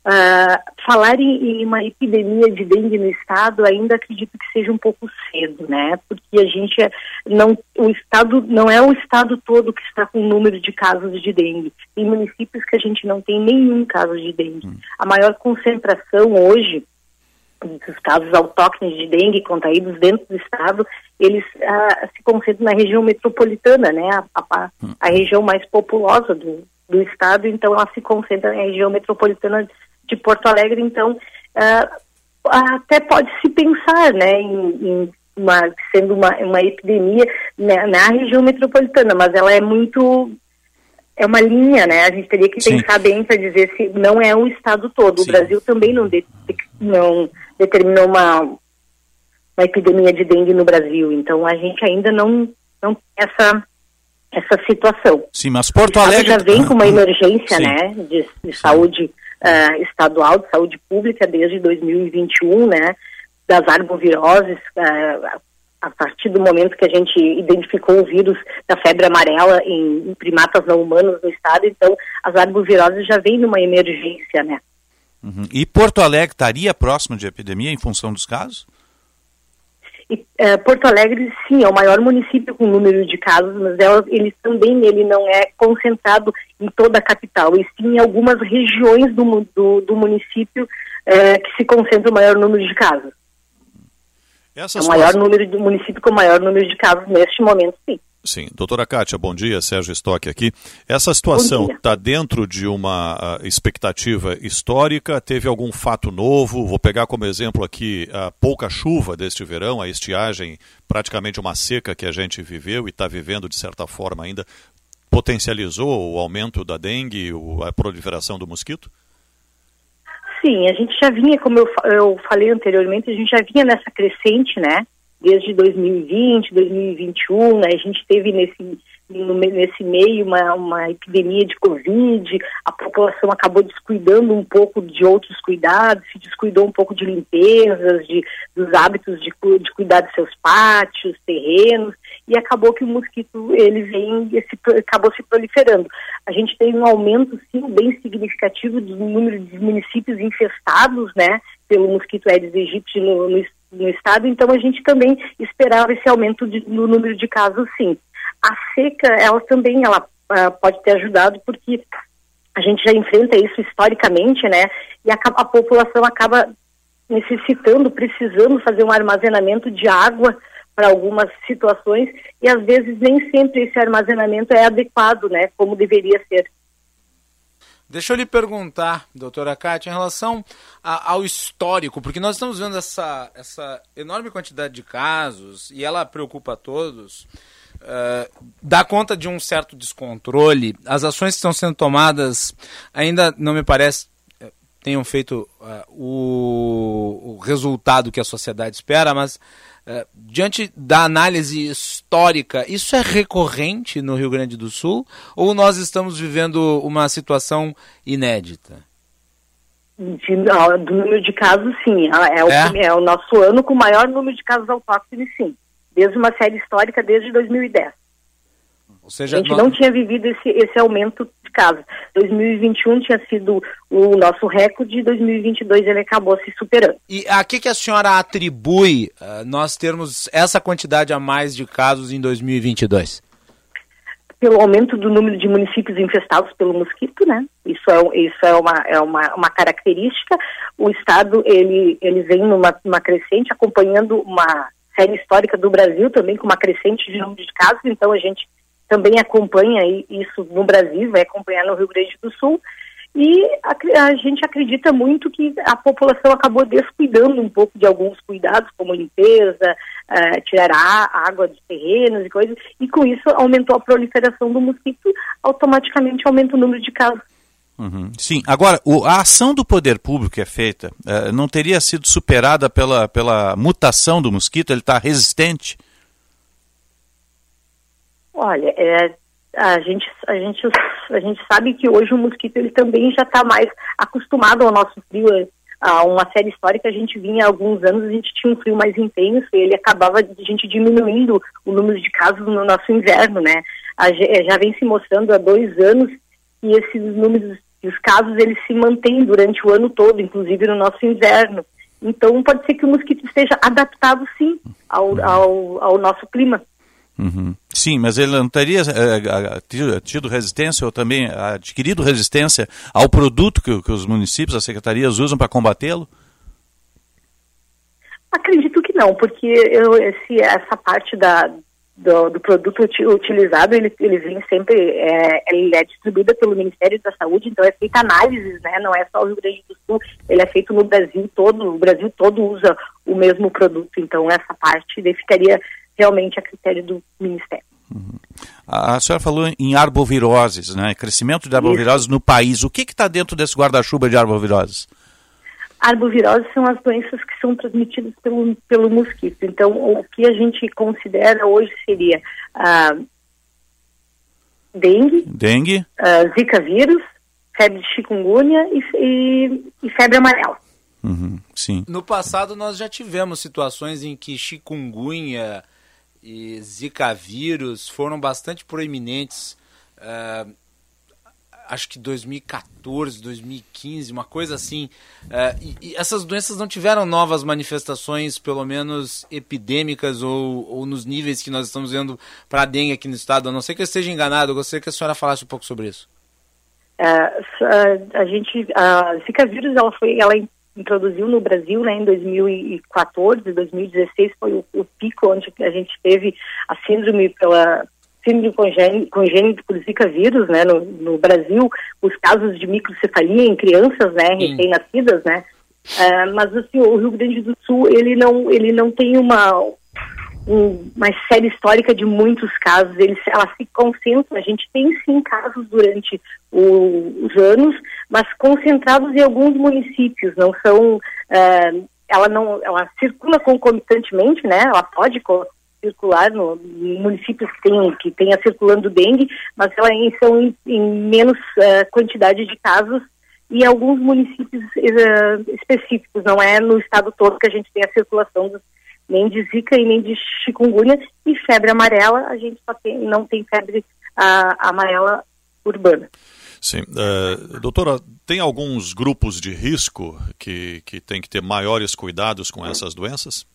Uh, falar em, em, uma epidemia de dengue no estado ainda acredito que seja um pouco cedo, né? Porque a gente é, não o estado não é o estado todo que está com número de casos de dengue. Tem municípios que a gente não tem nenhum caso de dengue. Hum. A maior concentração hoje dos casos autóctones de dengue contraídos dentro do estado, eles ah, se concentram na região metropolitana, né? A, a, a região mais populosa do, do estado, então ela se concentra na região metropolitana de Porto Alegre, então uh, até pode se pensar né, em, em uma, sendo uma, uma epidemia né, na região metropolitana, mas ela é muito é uma linha, né? A gente teria que Sim. pensar bem para dizer se não é o estado todo. Sim. O Brasil também não, de, não determinou uma, uma epidemia de dengue no Brasil, então a gente ainda não não tem essa essa situação. Sim, mas Porto Alegre já vem com uma emergência, Sim. né, de, de saúde uh, estadual de saúde pública desde 2021, né, das arboviroses, uh, a partir do momento que a gente identificou o vírus da febre amarela em, em primatas não humanos no estado, então as arboviroses já vêm numa emergência, né. Uhum. E Porto Alegre estaria próximo de epidemia em função dos casos? E, é, Porto Alegre, sim, é o maior município com número de casos, mas ela, ele também ele não é concentrado em toda a capital, e sim em algumas regiões do, do, do município é, que se concentra o maior número de casos. Essas é o maior número de município com o maior número de casos neste momento, sim. Sim. Doutora Kátia, bom dia. Sérgio Stock aqui. Essa situação está dentro de uma uh, expectativa histórica? Teve algum fato novo? Vou pegar como exemplo aqui a pouca chuva deste verão, a estiagem, praticamente uma seca que a gente viveu e está vivendo de certa forma ainda. Potencializou o aumento da dengue, a proliferação do mosquito? Sim, a gente já vinha, como eu, eu falei anteriormente, a gente já vinha nessa crescente, né? Desde 2020, 2021, né, a gente teve nesse, nesse meio uma, uma epidemia de Covid, a população acabou descuidando um pouco de outros cuidados, se descuidou um pouco de limpezas, de, dos hábitos de, de cuidar de seus pátios, terrenos, e acabou que o mosquito ele vem esse, acabou se proliferando. A gente tem um aumento sim bem significativo do número de municípios infestados, né, pelo mosquito Aedes aegypti no, no, no estado, então a gente também esperava esse aumento de, no número de casos, sim. A seca, ela também ela uh, pode ter ajudado porque a gente já enfrenta isso historicamente, né? E a, a população acaba necessitando, precisando fazer um armazenamento de água para algumas situações e às vezes nem sempre esse armazenamento é adequado, né? Como deveria ser. Deixa eu lhe perguntar, doutora Cátia, em relação a, ao histórico, porque nós estamos vendo essa, essa enorme quantidade de casos e ela preocupa a todos. Uh, dá conta de um certo descontrole. As ações que estão sendo tomadas ainda não me parece tenham feito uh, o, o resultado que a sociedade espera, mas é, diante da análise histórica, isso é recorrente no Rio Grande do Sul ou nós estamos vivendo uma situação inédita? De, do número de casos, sim. É o, é? é o nosso ano com o maior número de casos autóctones, sim. Desde uma série histórica, desde 2010. Ou seja, a gente nós... não tinha vivido esse, esse aumento de casos. 2021 tinha sido o nosso recorde, 2022 ele acabou se superando. E a que, que a senhora atribui uh, nós termos essa quantidade a mais de casos em 2022? Pelo aumento do número de municípios infestados pelo mosquito, né? Isso é, isso é, uma, é uma, uma característica. O Estado, ele, ele vem numa, numa crescente, acompanhando uma série histórica do Brasil também, com uma crescente de número de casos, então a gente também acompanha isso no Brasil, vai acompanhar no Rio Grande do Sul. E a, a, gente acredita muito que a população acabou descuidando um pouco de alguns cuidados, como limpeza, uh, tirar a água dos terrenos e coisas, e com isso aumentou a proliferação do mosquito, automaticamente aumenta o número de casos. Uhum. Sim, agora, o, a ação do poder público que é feita uh, não teria sido superada pela, pela mutação do mosquito? Ele está resistente? Olha, é, a gente, a gente, a gente sabe que hoje o mosquito ele também já está mais acostumado ao nosso frio. A uma série histórica a gente vinha há alguns anos, a gente tinha um frio mais intenso e ele acabava a gente diminuindo o número de casos no nosso inverno, né? A, já vem se mostrando há dois anos que esses números E os casos eles se mantêm durante o ano todo, inclusive no nosso inverno. Então pode ser que o mosquito esteja adaptado sim ao, ao, ao nosso clima. Uhum. Sim, mas ele não teria é, tido resistência ou também adquirido resistência ao produto que, que os municípios, as secretarias usam para combatê-lo? Acredito que não, porque eu, esse, essa parte da, do, do, produto utilizado, ele, ele vem sempre, é, ele é distribuída pelo Ministério da Saúde, então é feita análises, né? Não é só o Rio Grande do Sul, ele é feito no Brasil todo, o Brasil todo usa o mesmo produto, então essa parte ficaria realmente a critério do Ministério. Uhum. A senhora falou em arboviroses, né? Crescimento de arboviroses Isso. no país. O que está dentro desse guarda-chuva de arboviroses? Arboviroses são as doenças que são transmitidas pelo, pelo mosquito. Então, o que a gente considera hoje seria a dengue, dengue. zika vírus, febre de chikungunya e, e, e febre amarela. Uhum, sim. No passado nós já tivemos situações em que chikungunya e zika vírus foram bastante proeminentes. Uh, acho que 2014, 2015, uma coisa assim. É, e, e, essas doenças não tiveram novas manifestações, pelo menos epidêmicas ou, ou nos níveis que nós estamos vendo para a dengue aqui no estado. A não ser que eu esteja enganado, eu gostaria que a senhora falasse um pouco sobre isso. É, a gente, a Zika vírus, ela foi, ela introduziu no Brasil, né, em 2014, 2016 foi o, o pico onde a gente teve a síndrome pela síndrome congênito por Zika vírus, né, no, no, Brasil, os casos de microcefalia em crianças, né, recém-nascidas, né, uh, mas assim, o Rio Grande do Sul, ele não, ele não tem uma, um, uma série histórica de muitos casos, ele, ela se concentra, a gente tem sim casos durante o, os anos, mas concentrados em alguns municípios, não são, uh, ela não, ela circula concomitantemente, né, ela pode circular no, em municípios que tenham que tenha circulando dengue, mas ela em, são em, em menos uh, quantidade de casos e alguns municípios uh, específicos, não é no estado todo que a gente tem a circulação dos, nem de zika e nem de chikungunya e febre amarela, a gente só tem, não tem febre uh, amarela urbana. Sim. Uh, doutora, tem alguns grupos de risco que, que tem que ter maiores cuidados com essas doenças?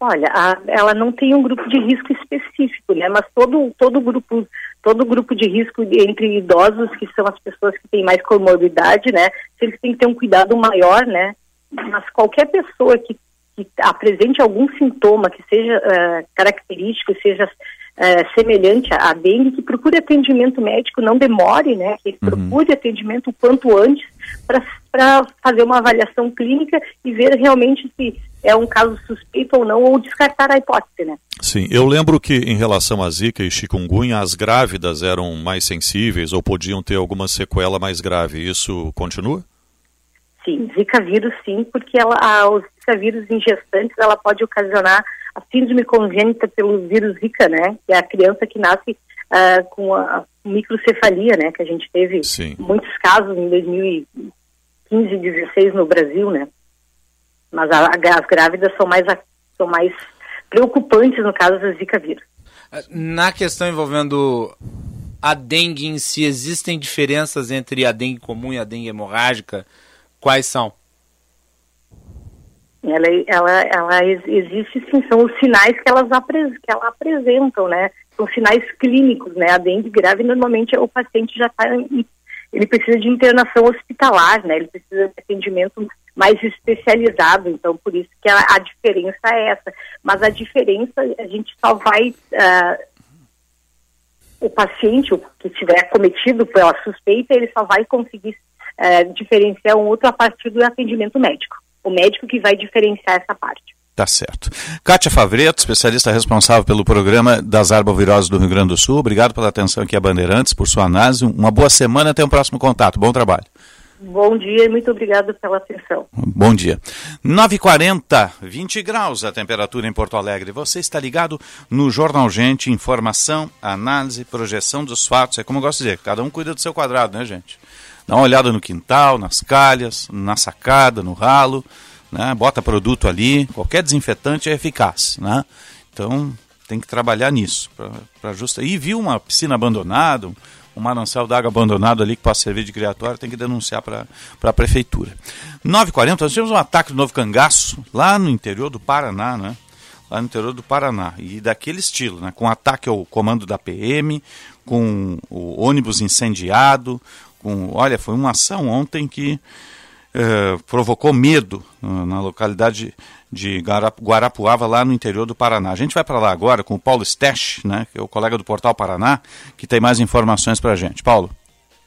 Olha, a, ela não tem um grupo de risco específico, né? Mas todo todo grupo todo grupo de risco entre idosos, que são as pessoas que têm mais comorbidade, né? Eles têm que ter um cuidado maior, né? Mas qualquer pessoa que, que apresente algum sintoma que seja uh, característico, seja uh, semelhante à dengue, que procure atendimento médico, não demore, né? Que uhum. procure atendimento o quanto antes para fazer uma avaliação clínica e ver realmente se é um caso suspeito ou não, ou descartar a hipótese, né? Sim, eu lembro que em relação a Zika e chikungunya, as grávidas eram mais sensíveis ou podiam ter alguma sequela mais grave. Isso continua? Sim, Zika vírus sim, porque ela, a, o Zika vírus em gestantes, ela pode ocasionar a síndrome congênita pelo vírus Zika, né? Que é a criança que nasce uh, com a microcefalia, né? Que a gente teve sim. muitos casos em 2015 e 2016 no Brasil, né? Mas a, as grávidas são mais, são mais preocupantes no caso da Zika vírus. Na questão envolvendo a dengue em si, existem diferenças entre a dengue comum e a dengue hemorrágica? Quais são? Ela, ela, ela existe sim, são os sinais que, elas apres, que ela apresentam, né? São sinais clínicos, né? A dengue grave normalmente o paciente já está ele precisa de internação hospitalar, né? Ele precisa de atendimento mais especializado, então por isso que a, a diferença é essa. Mas a diferença, a gente só vai. Uh, o paciente que estiver cometido pela suspeita, ele só vai conseguir uh, diferenciar um outro a partir do atendimento médico. O médico que vai diferenciar essa parte. Tá certo. Kátia Favreto, especialista responsável pelo programa das arboviroses do Rio Grande do Sul. Obrigado pela atenção aqui a Bandeirantes, por sua análise. Uma boa semana, até o um próximo contato. Bom trabalho. Bom dia e muito obrigado pela atenção. Bom dia. 9h40, 20 graus a temperatura em Porto Alegre. Você está ligado no Jornal Gente, informação, análise, projeção dos fatos. É como eu gosto de dizer, cada um cuida do seu quadrado, né, gente? Dá uma olhada no quintal, nas calhas, na sacada, no ralo né? bota produto ali, qualquer desinfetante é eficaz. Né? Então tem que trabalhar nisso. Pra justa... E viu uma piscina abandonada, um manancial d'água abandonado ali que possa servir de criatório, tem que denunciar para a prefeitura. 9h40, nós tivemos um ataque do novo cangaço lá no interior do Paraná, né? Lá no interior do Paraná. E daquele estilo, né? Com ataque ao comando da PM, com o ônibus incendiado, com. Olha, foi uma ação ontem que eh, provocou medo uh, na localidade de Guarapuava, lá no interior do Paraná. A gente vai para lá agora com o Paulo Stech, né, que é o colega do Portal Paraná, que tem mais informações para a gente. Paulo.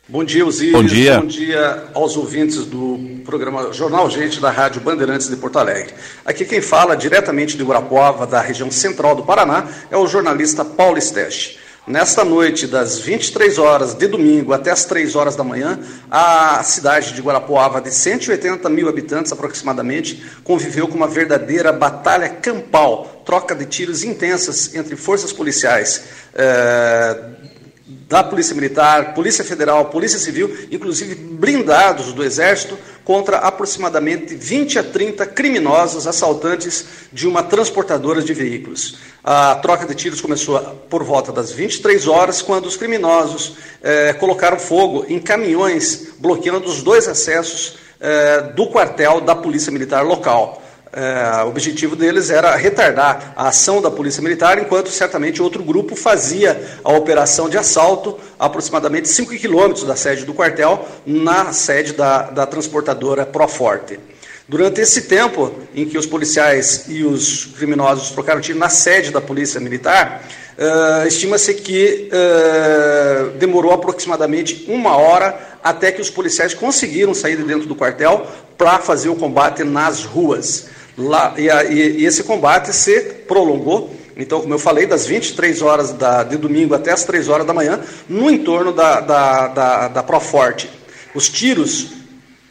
Bom dia, Osiris. Bom dia. Bom dia aos ouvintes do programa Jornal Gente da Rádio Bandeirantes de Porto Alegre. Aqui quem fala diretamente de Guarapuava, da região central do Paraná, é o jornalista Paulo Stech. Nesta noite, das 23 horas de domingo até as 3 horas da manhã, a cidade de Guarapuava, de 180 mil habitantes aproximadamente, conviveu com uma verdadeira batalha campal, troca de tiros intensas entre forças policiais. Eh, da Polícia Militar, Polícia Federal, Polícia Civil, inclusive blindados do Exército, contra aproximadamente 20 a 30 criminosos assaltantes de uma transportadora de veículos. A troca de tiros começou por volta das 23 horas, quando os criminosos eh, colocaram fogo em caminhões, bloqueando os dois acessos eh, do quartel da Polícia Militar local. É, o objetivo deles era retardar a ação da Polícia Militar, enquanto certamente outro grupo fazia a operação de assalto a aproximadamente 5 quilômetros da sede do quartel, na sede da, da transportadora Proforte. Durante esse tempo em que os policiais e os criminosos trocaram tiro na sede da Polícia Militar, uh, estima-se que uh, demorou aproximadamente uma hora até que os policiais conseguiram sair de dentro do quartel para fazer o combate nas ruas. Lá, e, a, e, e, esse combate se prolongou, então, como eu falei, das 23 horas da, de domingo até as 3 horas da manhã, no entorno da, da, da, da Proforte. Os tiros,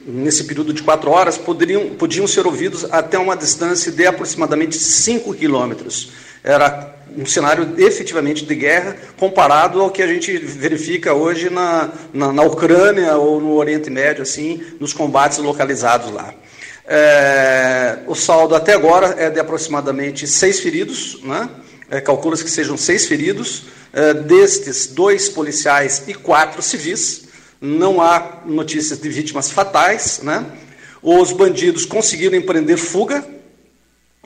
nesse período de 4 horas, poderiam, podiam ser ouvidos até uma distância de aproximadamente 5 quilômetros. Era um cenário efetivamente de guerra comparado ao que a gente verifica hoje na, na, na Ucrânia ou no Oriente Médio, assim, nos combates localizados lá. É, o saldo até agora é de aproximadamente seis feridos, né? É, Calcula-se que sejam seis feridos, é, destes, dois policiais e quatro civis. Não há notícias de vítimas fatais. Né? Os bandidos conseguiram empreender fuga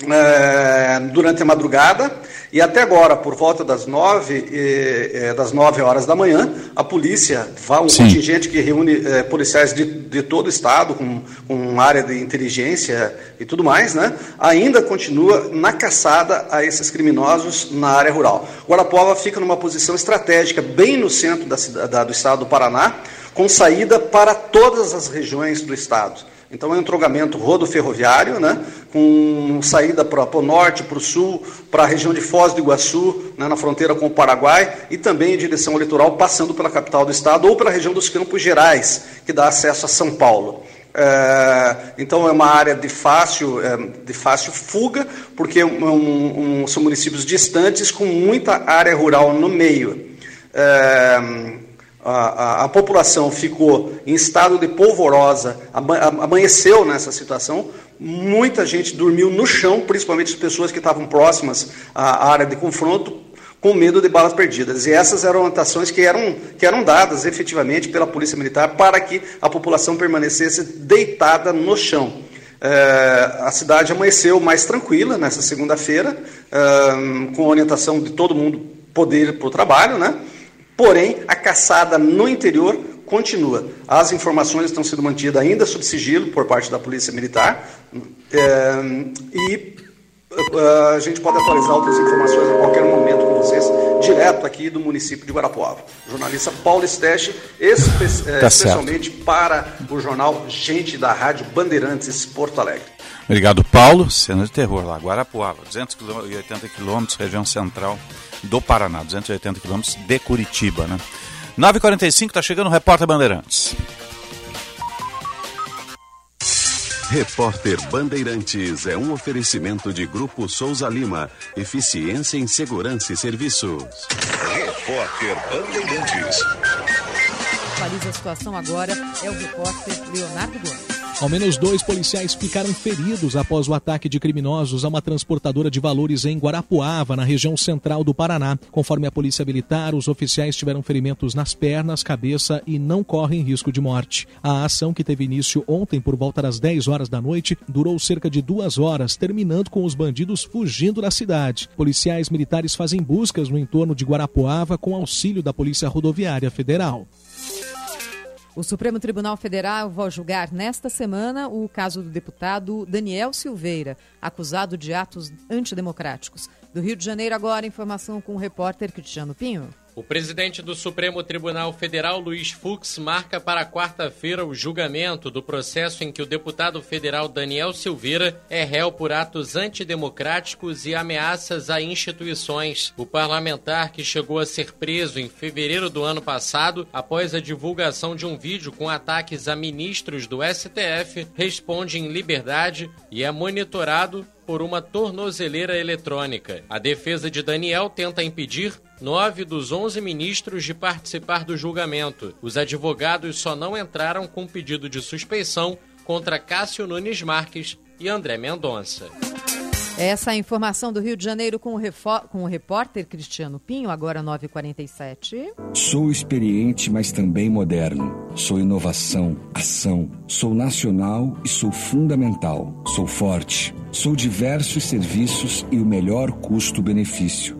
é, durante a madrugada e até agora, por volta das nove, eh, das nove horas da manhã, a polícia, um Sim. contingente que reúne eh, policiais de, de todo o estado, com, com área de inteligência e tudo mais, né, ainda continua na caçada a esses criminosos na área rural. Guarapuava fica numa posição estratégica, bem no centro da, da, do estado do Paraná, com saída para todas as regiões do estado. Então é um entrogamento rodoferroviário, né, com saída para o norte, para o sul, para a região de Foz do Iguaçu, né, na fronteira com o Paraguai, e também em direção ao litoral, passando pela capital do estado ou pela região dos Campos Gerais, que dá acesso a São Paulo. É, então é uma área de fácil, é, de fácil fuga, porque um, um, são municípios distantes com muita área rural no meio. É, a, a, a, população ficou em estado de polvorosa, amanheceu nessa situação, muita gente dormiu no chão, principalmente as pessoas que estavam próximas à área de confronto, com medo de balas perdidas. E essas eram orientações que eram, que eram dadas efetivamente pela Polícia Militar para que a população permanecesse deitada no chão. É, a cidade amanheceu mais tranquila nessa segunda-feira, é, com orientação de todo mundo poder ir para o trabalho, né? Porém, a caçada no interior continua. As informações estão sendo mantidas ainda sob sigilo por parte da Polícia Militar é, e uh, a gente pode atualizar outras informações a qualquer momento com vocês, direto aqui do município de Guarapuava. Jornalista Paulo Esteste, espe tá especialmente certo. para o jornal Gente da Rádio Bandeirantes Porto Alegre. Obrigado, Paulo. Cena de terror lá, Guarapuava, 280 quilômetros, região central do Paraná, 280 quilômetros de Curitiba, né? 9h45, está chegando o Repórter Bandeirantes. Repórter Bandeirantes é um oferecimento de Grupo Souza Lima. Eficiência em Segurança e Serviços. Repórter Bandeirantes. Atualiza a situação agora é o repórter Leonardo Gomes. Ao menos dois policiais ficaram feridos após o ataque de criminosos a uma transportadora de valores em Guarapuava, na região central do Paraná. Conforme a Polícia Militar, os oficiais tiveram ferimentos nas pernas, cabeça e não correm risco de morte. A ação, que teve início ontem por volta das 10 horas da noite, durou cerca de duas horas, terminando com os bandidos fugindo da cidade. Policiais militares fazem buscas no entorno de Guarapuava com auxílio da Polícia Rodoviária Federal. O Supremo Tribunal Federal vai julgar nesta semana o caso do deputado Daniel Silveira, acusado de atos antidemocráticos. Do Rio de Janeiro, agora, informação com o repórter Cristiano Pinho. O presidente do Supremo Tribunal Federal, Luiz Fux, marca para quarta-feira o julgamento do processo em que o deputado federal Daniel Silveira é réu por atos antidemocráticos e ameaças a instituições. O parlamentar, que chegou a ser preso em fevereiro do ano passado após a divulgação de um vídeo com ataques a ministros do STF, responde em liberdade e é monitorado por uma tornozeleira eletrônica. A defesa de Daniel tenta impedir nove dos onze ministros de participar do julgamento. Os advogados só não entraram com pedido de suspeição contra Cássio Nunes Marques e André Mendonça. Essa é a informação do Rio de Janeiro com o, com o repórter Cristiano Pinho, agora 9h47. Sou experiente, mas também moderno. Sou inovação, ação. Sou nacional e sou fundamental. Sou forte. Sou diversos serviços e o melhor custo-benefício.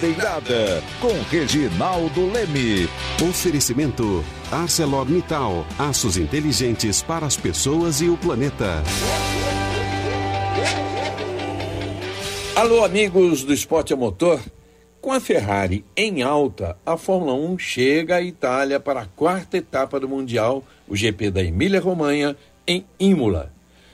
Bandeirada com Reginaldo Leme. Oferecimento ArcelorMittal. Aços inteligentes para as pessoas e o planeta. Alô, amigos do esporte a motor. Com a Ferrari em alta, a Fórmula 1 chega à Itália para a quarta etapa do Mundial, o GP da Emília-Romanha, em Imola.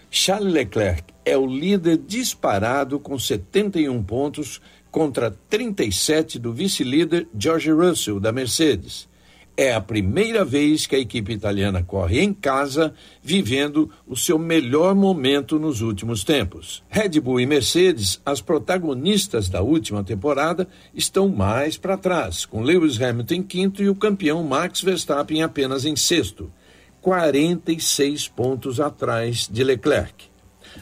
Charles Leclerc é o líder disparado com 71 pontos contra 37 do vice-líder George Russell, da Mercedes. É a primeira vez que a equipe italiana corre em casa, vivendo o seu melhor momento nos últimos tempos. Red Bull e Mercedes, as protagonistas da última temporada, estão mais para trás, com Lewis Hamilton em quinto e o campeão Max Verstappen apenas em sexto, 46 pontos atrás de Leclerc.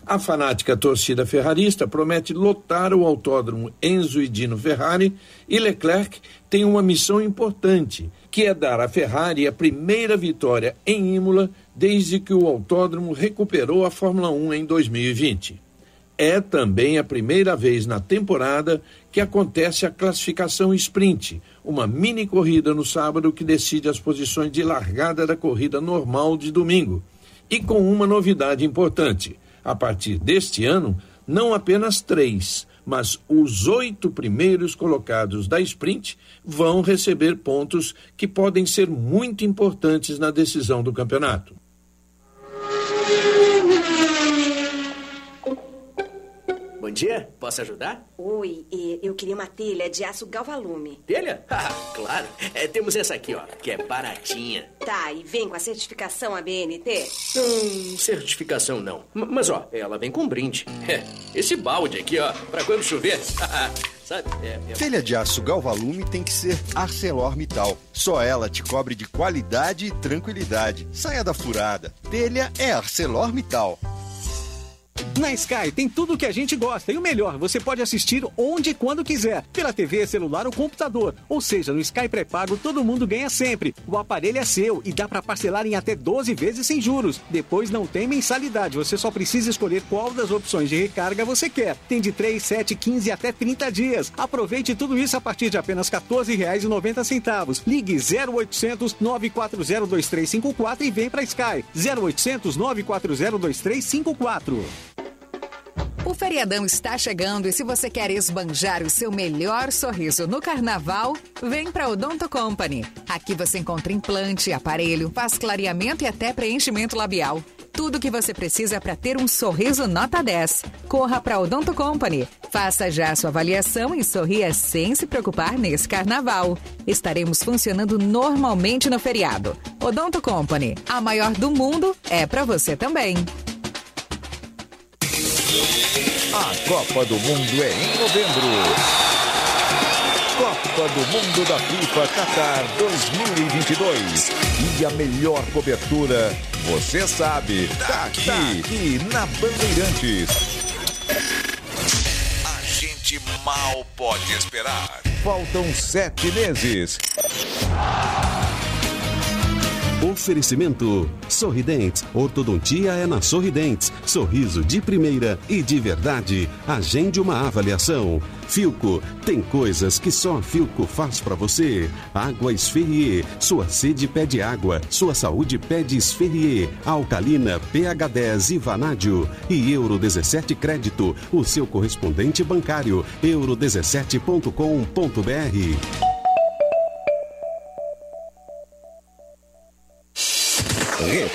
A fanática torcida ferrarista promete lotar o autódromo Enzo e Dino Ferrari e Leclerc tem uma missão importante, que é dar à Ferrari a primeira vitória em Imola desde que o autódromo recuperou a Fórmula 1 em 2020. É também a primeira vez na temporada que acontece a classificação sprint, uma mini corrida no sábado que decide as posições de largada da corrida normal de domingo. E com uma novidade importante: a partir deste ano, não apenas três, mas os oito primeiros colocados da sprint vão receber pontos que podem ser muito importantes na decisão do campeonato. Bom dia, posso ajudar? Oi, eu queria uma telha de aço galvalume. Telha? Ah, claro. É, temos essa aqui, ó, que é baratinha. Tá, e vem com a certificação ABNT? Hum, certificação não. M mas, ó, ela vem com brinde. É, esse balde aqui, ó, pra quando chover. Sabe? É, é... Telha de aço Galvalume tem que ser ArcelorMittal. Só ela te cobre de qualidade e tranquilidade. Saia da furada. Telha é ArcelorMittal. Na Sky tem tudo o que a gente gosta e o melhor, você pode assistir onde e quando quiser, pela TV, celular ou computador. Ou seja, no Sky pré-pago todo mundo ganha sempre. O aparelho é seu e dá para parcelar em até 12 vezes sem juros. Depois não tem mensalidade, você só precisa escolher qual das opções de recarga você quer. Tem de 3, 7, 15 até 30 dias. Aproveite tudo isso a partir de apenas R$ 14,90. Ligue 0800 940 2354 e vem para Sky. 0800 940 2354. O feriadão está chegando e se você quer esbanjar o seu melhor sorriso no carnaval, vem para Odonto Company. Aqui você encontra implante, aparelho, faz clareamento e até preenchimento labial. tudo que você precisa para ter um sorriso nota 10. Corra para Odonto Company. Faça já sua avaliação e sorria sem se preocupar nesse carnaval. Estaremos funcionando normalmente no feriado. Odonto Company, a maior do mundo, é para você também. A Copa do Mundo é em novembro. Copa do Mundo da FIFA Qatar 2022. E a melhor cobertura, você sabe, tá aqui, tá aqui na Bandeirantes. A gente mal pode esperar. Faltam sete meses. Oferecimento Sorridentes. Ortodontia é na Sorridentes. Sorriso de primeira e de verdade. Agende uma avaliação. Filco. Tem coisas que só a Filco faz para você. Água Esferrier. Sua sede pede água. Sua saúde pede Esferrier. Alcalina, pH 10 e Vanádio. E Euro 17 Crédito. O seu correspondente bancário. euro17.com.br.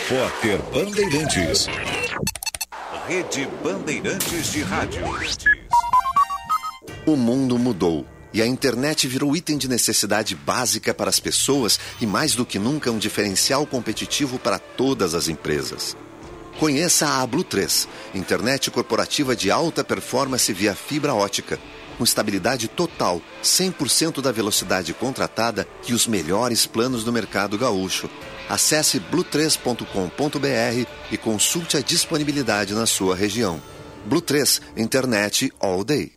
Repórter Bandeirantes. Rede Bandeirantes de Rádio. O mundo mudou e a internet virou item de necessidade básica para as pessoas e, mais do que nunca, um diferencial competitivo para todas as empresas. Conheça a Blue 3, internet corporativa de alta performance via fibra ótica, com estabilidade total, 100% da velocidade contratada e os melhores planos do mercado gaúcho Acesse blue3.com.br e consulte a disponibilidade na sua região. Blue 3, internet all day.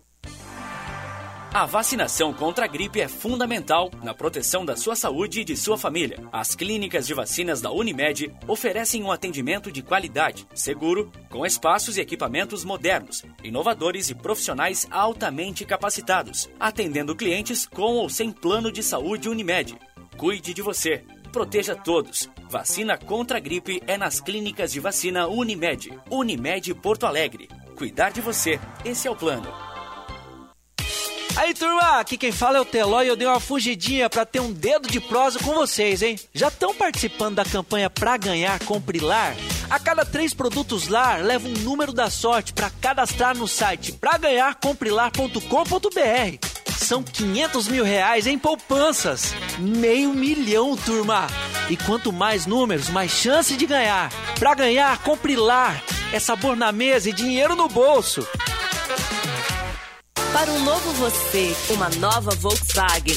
A vacinação contra a gripe é fundamental na proteção da sua saúde e de sua família. As clínicas de vacinas da Unimed oferecem um atendimento de qualidade, seguro, com espaços e equipamentos modernos, inovadores e profissionais altamente capacitados, atendendo clientes com ou sem plano de saúde Unimed. Cuide de você proteja todos. Vacina contra a gripe é nas clínicas de vacina Unimed. Unimed Porto Alegre. Cuidar de você, esse é o plano. Aí, turma, aqui quem fala é o Teló e eu dei uma fugidinha para ter um dedo de prosa com vocês, hein? Já estão participando da campanha Pra Ganhar Compre Lar? A cada três produtos LAR, leva um número da sorte para cadastrar no site praganharcomprelar.com.br. São 500 mil reais em poupanças. Meio milhão, turma. E quanto mais números, mais chance de ganhar. Pra ganhar, compre lá. É sabor na mesa e dinheiro no bolso. Para um novo você, uma nova Volkswagen.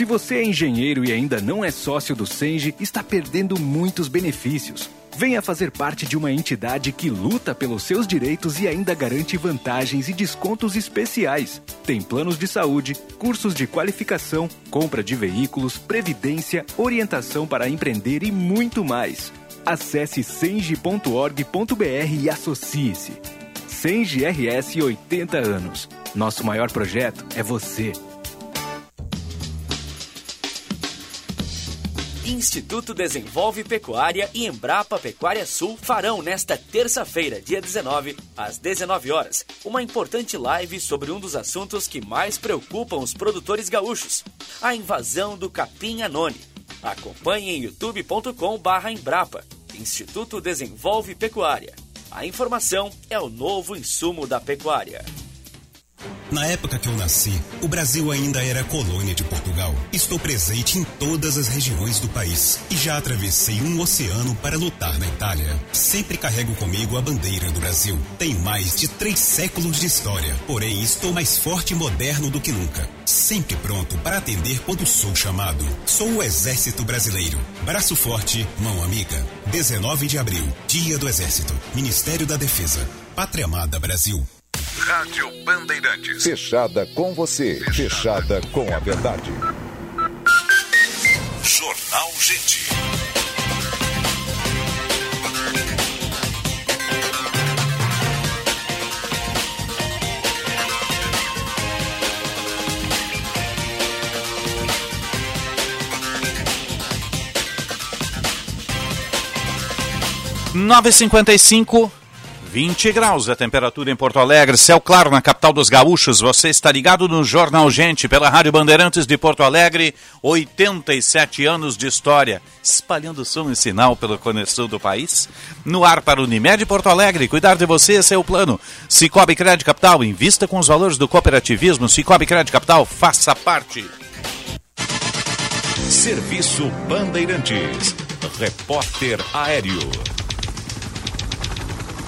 Se você é engenheiro e ainda não é sócio do Senge, está perdendo muitos benefícios. Venha fazer parte de uma entidade que luta pelos seus direitos e ainda garante vantagens e descontos especiais. Tem planos de saúde, cursos de qualificação, compra de veículos, previdência, orientação para empreender e muito mais. Acesse senge.org.br e associe-se. Senge RS 80 anos. Nosso maior projeto é você. Instituto Desenvolve Pecuária e Embrapa Pecuária Sul farão nesta terça-feira, dia 19, às 19 horas, uma importante live sobre um dos assuntos que mais preocupam os produtores gaúchos: a invasão do capim anone. Acompanhe em youtube.com/embrapa. Instituto Desenvolve Pecuária. A informação é o novo insumo da pecuária. Na época que eu nasci, o Brasil ainda era colônia de Portugal. Estou presente em todas as regiões do país e já atravessei um oceano para lutar na Itália. Sempre carrego comigo a bandeira do Brasil. Tenho mais de três séculos de história, porém estou mais forte e moderno do que nunca. Sempre pronto para atender quando sou chamado. Sou o Exército Brasileiro. Braço forte, mão amiga. 19 de abril, Dia do Exército. Ministério da Defesa. Pátria Amada Brasil. Rádio Bandeirantes. Fechada com você. Fechada, Fechada com a verdade. Jornal Gente. Nove cinquenta e cinco 20 graus a temperatura em Porto Alegre, céu claro na capital dos gaúchos. Você está ligado no Jornal Gente pela Rádio Bandeirantes de Porto Alegre, 87 anos de história, espalhando som e sinal pelo conexão do país. No ar para Unimed Porto Alegre, cuidar de você, esse é o plano. Cicobi Crédito Capital, invista com os valores do cooperativismo. Cicobi Crédito Capital, faça parte. Serviço Bandeirantes. Repórter Aéreo.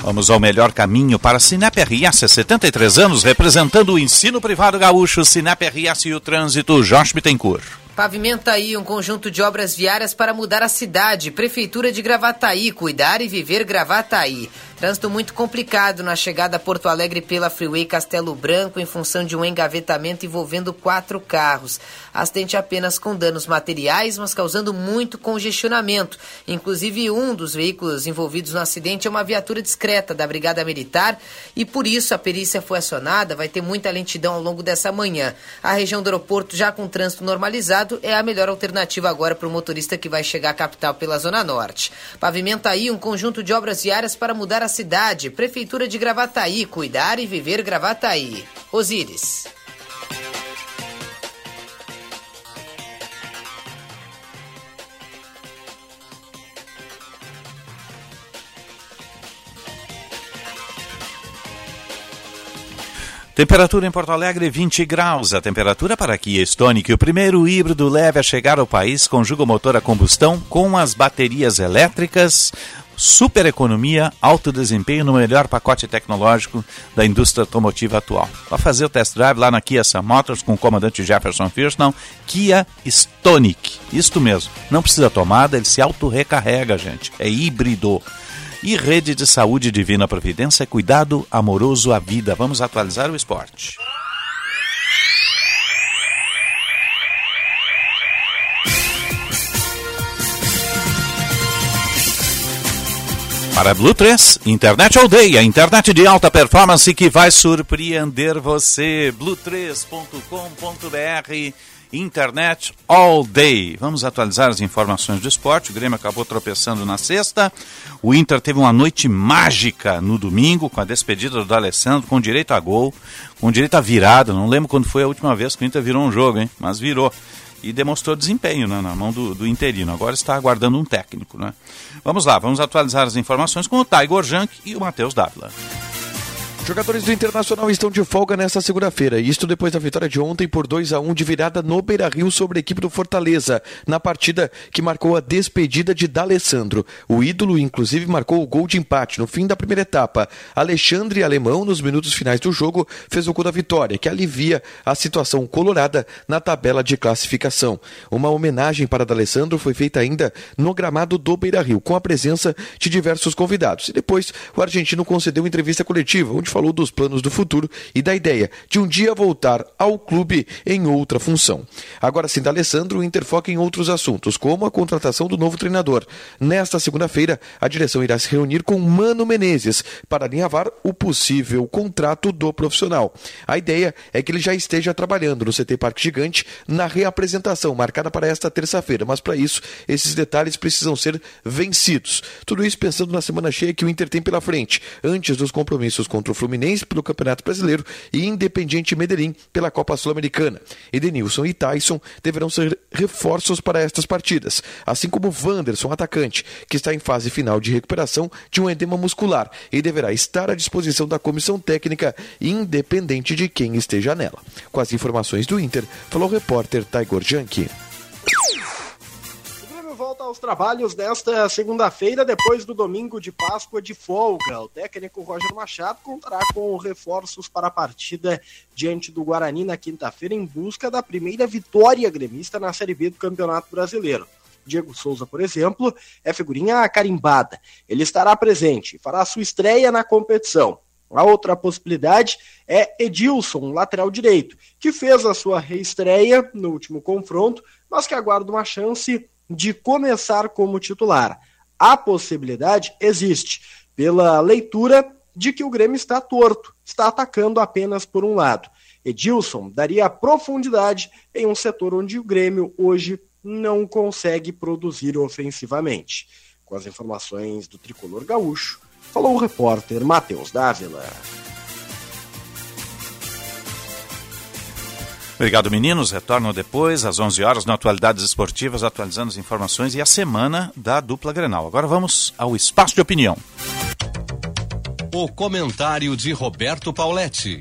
Vamos ao melhor caminho para a Sinep RS, 73 anos, representando o ensino privado gaúcho, Sinep RS e o trânsito, Josh Bittencourt. Pavimenta aí um conjunto de obras viárias para mudar a cidade. Prefeitura de Gravataí, cuidar e viver Gravataí. Trânsito muito complicado na chegada a Porto Alegre pela Freeway Castelo Branco em função de um engavetamento envolvendo quatro carros. Acidente apenas com danos materiais, mas causando muito congestionamento. Inclusive, um dos veículos envolvidos no acidente é uma viatura discreta da Brigada Militar e por isso a perícia foi acionada. Vai ter muita lentidão ao longo dessa manhã. A região do aeroporto, já com trânsito normalizado, é a melhor alternativa agora para o motorista que vai chegar à capital pela Zona Norte. Pavimenta aí um conjunto de obras viárias para mudar a cidade. Prefeitura de Gravataí, cuidar e viver Gravataí. Osíris. Temperatura em Porto Alegre 20 graus. A temperatura para Kia Stonic, o primeiro híbrido leve a chegar ao país, conjuga o motor a combustão com as baterias elétricas, super economia, alto desempenho no melhor pacote tecnológico da indústria automotiva atual. Para fazer o test drive lá na Kia Sun Motors com o comandante Jefferson Firston, Kia Stonic. Isto mesmo. Não precisa tomada, ele se auto-recarrega, gente. É híbrido. E Rede de Saúde Divina Providência, cuidado amoroso à vida. Vamos atualizar o esporte. Para Blue 3, Internet All Day, a internet de alta performance que vai surpreender você. blue3.com.br Internet All Day. Vamos atualizar as informações do esporte. O Grêmio acabou tropeçando na sexta. O Inter teve uma noite mágica no domingo, com a despedida do Alessandro, com direito a gol, com direito a virada. Não lembro quando foi a última vez que o Inter virou um jogo, hein? Mas virou. E demonstrou desempenho né, na mão do, do interino. Agora está aguardando um técnico. Né? Vamos lá, vamos atualizar as informações com o Tiger Junk e o Matheus Dávila. Jogadores do Internacional estão de folga nesta segunda-feira, isto depois da vitória de ontem por 2 a 1 de virada no Beira-Rio sobre a equipe do Fortaleza, na partida que marcou a despedida de D'Alessandro. O ídolo inclusive marcou o gol de empate no fim da primeira etapa. Alexandre Alemão, nos minutos finais do jogo, fez o gol da vitória, que alivia a situação colorada na tabela de classificação. Uma homenagem para D'Alessandro foi feita ainda no gramado do Beira-Rio, com a presença de diversos convidados. E depois o argentino concedeu entrevista coletiva, onde falou dos planos do futuro e da ideia de um dia voltar ao clube em outra função. Agora sim, D'Alessandro, o Inter foca em outros assuntos, como a contratação do novo treinador. Nesta segunda-feira, a direção irá se reunir com Mano Menezes para alinhavar o possível contrato do profissional. A ideia é que ele já esteja trabalhando no CT Parque Gigante na reapresentação marcada para esta terça-feira, mas para isso, esses detalhes precisam ser vencidos. Tudo isso pensando na semana cheia que o Inter tem pela frente, antes dos compromissos contra o Fluminense pelo Campeonato Brasileiro e Independiente Medellín pela Copa Sul-Americana. Edenilson e Tyson deverão ser reforços para estas partidas, assim como Wanderson, atacante, que está em fase final de recuperação de um edema muscular e deverá estar à disposição da comissão técnica, independente de quem esteja nela. Com as informações do Inter, falou o repórter Taigor Janki volta aos trabalhos desta segunda-feira, depois do domingo de Páscoa de folga. O técnico Roger Machado contará com reforços para a partida diante do Guarani na quinta-feira, em busca da primeira vitória gremista na Série B do Campeonato Brasileiro. Diego Souza, por exemplo, é figurinha carimbada. Ele estará presente fará sua estreia na competição. A outra possibilidade é Edilson, lateral direito, que fez a sua reestreia no último confronto, mas que aguarda uma chance de começar como titular. A possibilidade existe, pela leitura de que o Grêmio está torto, está atacando apenas por um lado. Edilson daria profundidade em um setor onde o Grêmio hoje não consegue produzir ofensivamente. Com as informações do tricolor gaúcho, falou o repórter Matheus Dávila. Obrigado, meninos. Retornam depois, às 11 horas, no Atualidades Esportivas, atualizando as informações e a semana da dupla Grenal. Agora vamos ao espaço de opinião. O comentário de Roberto Pauletti.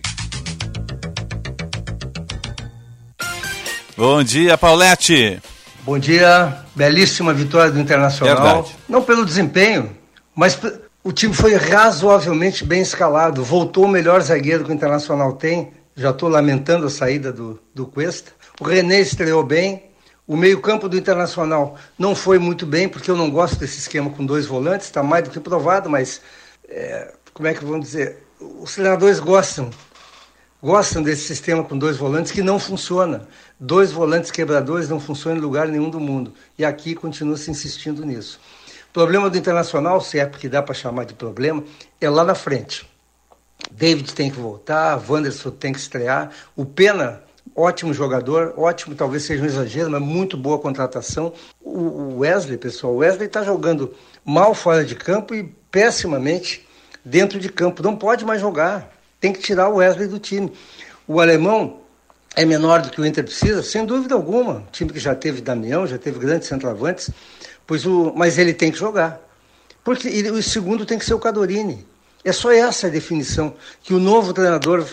Bom dia, Paulette. Bom dia. Belíssima vitória do Internacional. Verdade. Não pelo desempenho, mas o time foi razoavelmente bem escalado. Voltou o melhor zagueiro que o Internacional tem já estou lamentando a saída do, do Cuesta. O René estreou bem. O meio-campo do Internacional não foi muito bem, porque eu não gosto desse esquema com dois volantes, está mais do que provado, mas é, como é que vamos dizer? Os treinadores gostam, gostam desse sistema com dois volantes que não funciona. Dois volantes quebradores não funcionam em lugar nenhum do mundo. E aqui continua se insistindo nisso. O problema do Internacional, se é porque dá para chamar de problema, é lá na frente. David tem que voltar, Wanderson tem que estrear. O Pena, ótimo jogador, ótimo, talvez seja um exagero, mas muito boa contratação. O Wesley, pessoal, o Wesley está jogando mal fora de campo e pessimamente dentro de campo. Não pode mais jogar. Tem que tirar o Wesley do time. O alemão é menor do que o Inter precisa, sem dúvida alguma. Um time que já teve Damião, já teve grandes centroavantes, pois o, mas ele tem que jogar. Porque o segundo tem que ser o Cadorini. É só essa a definição que o novo treinador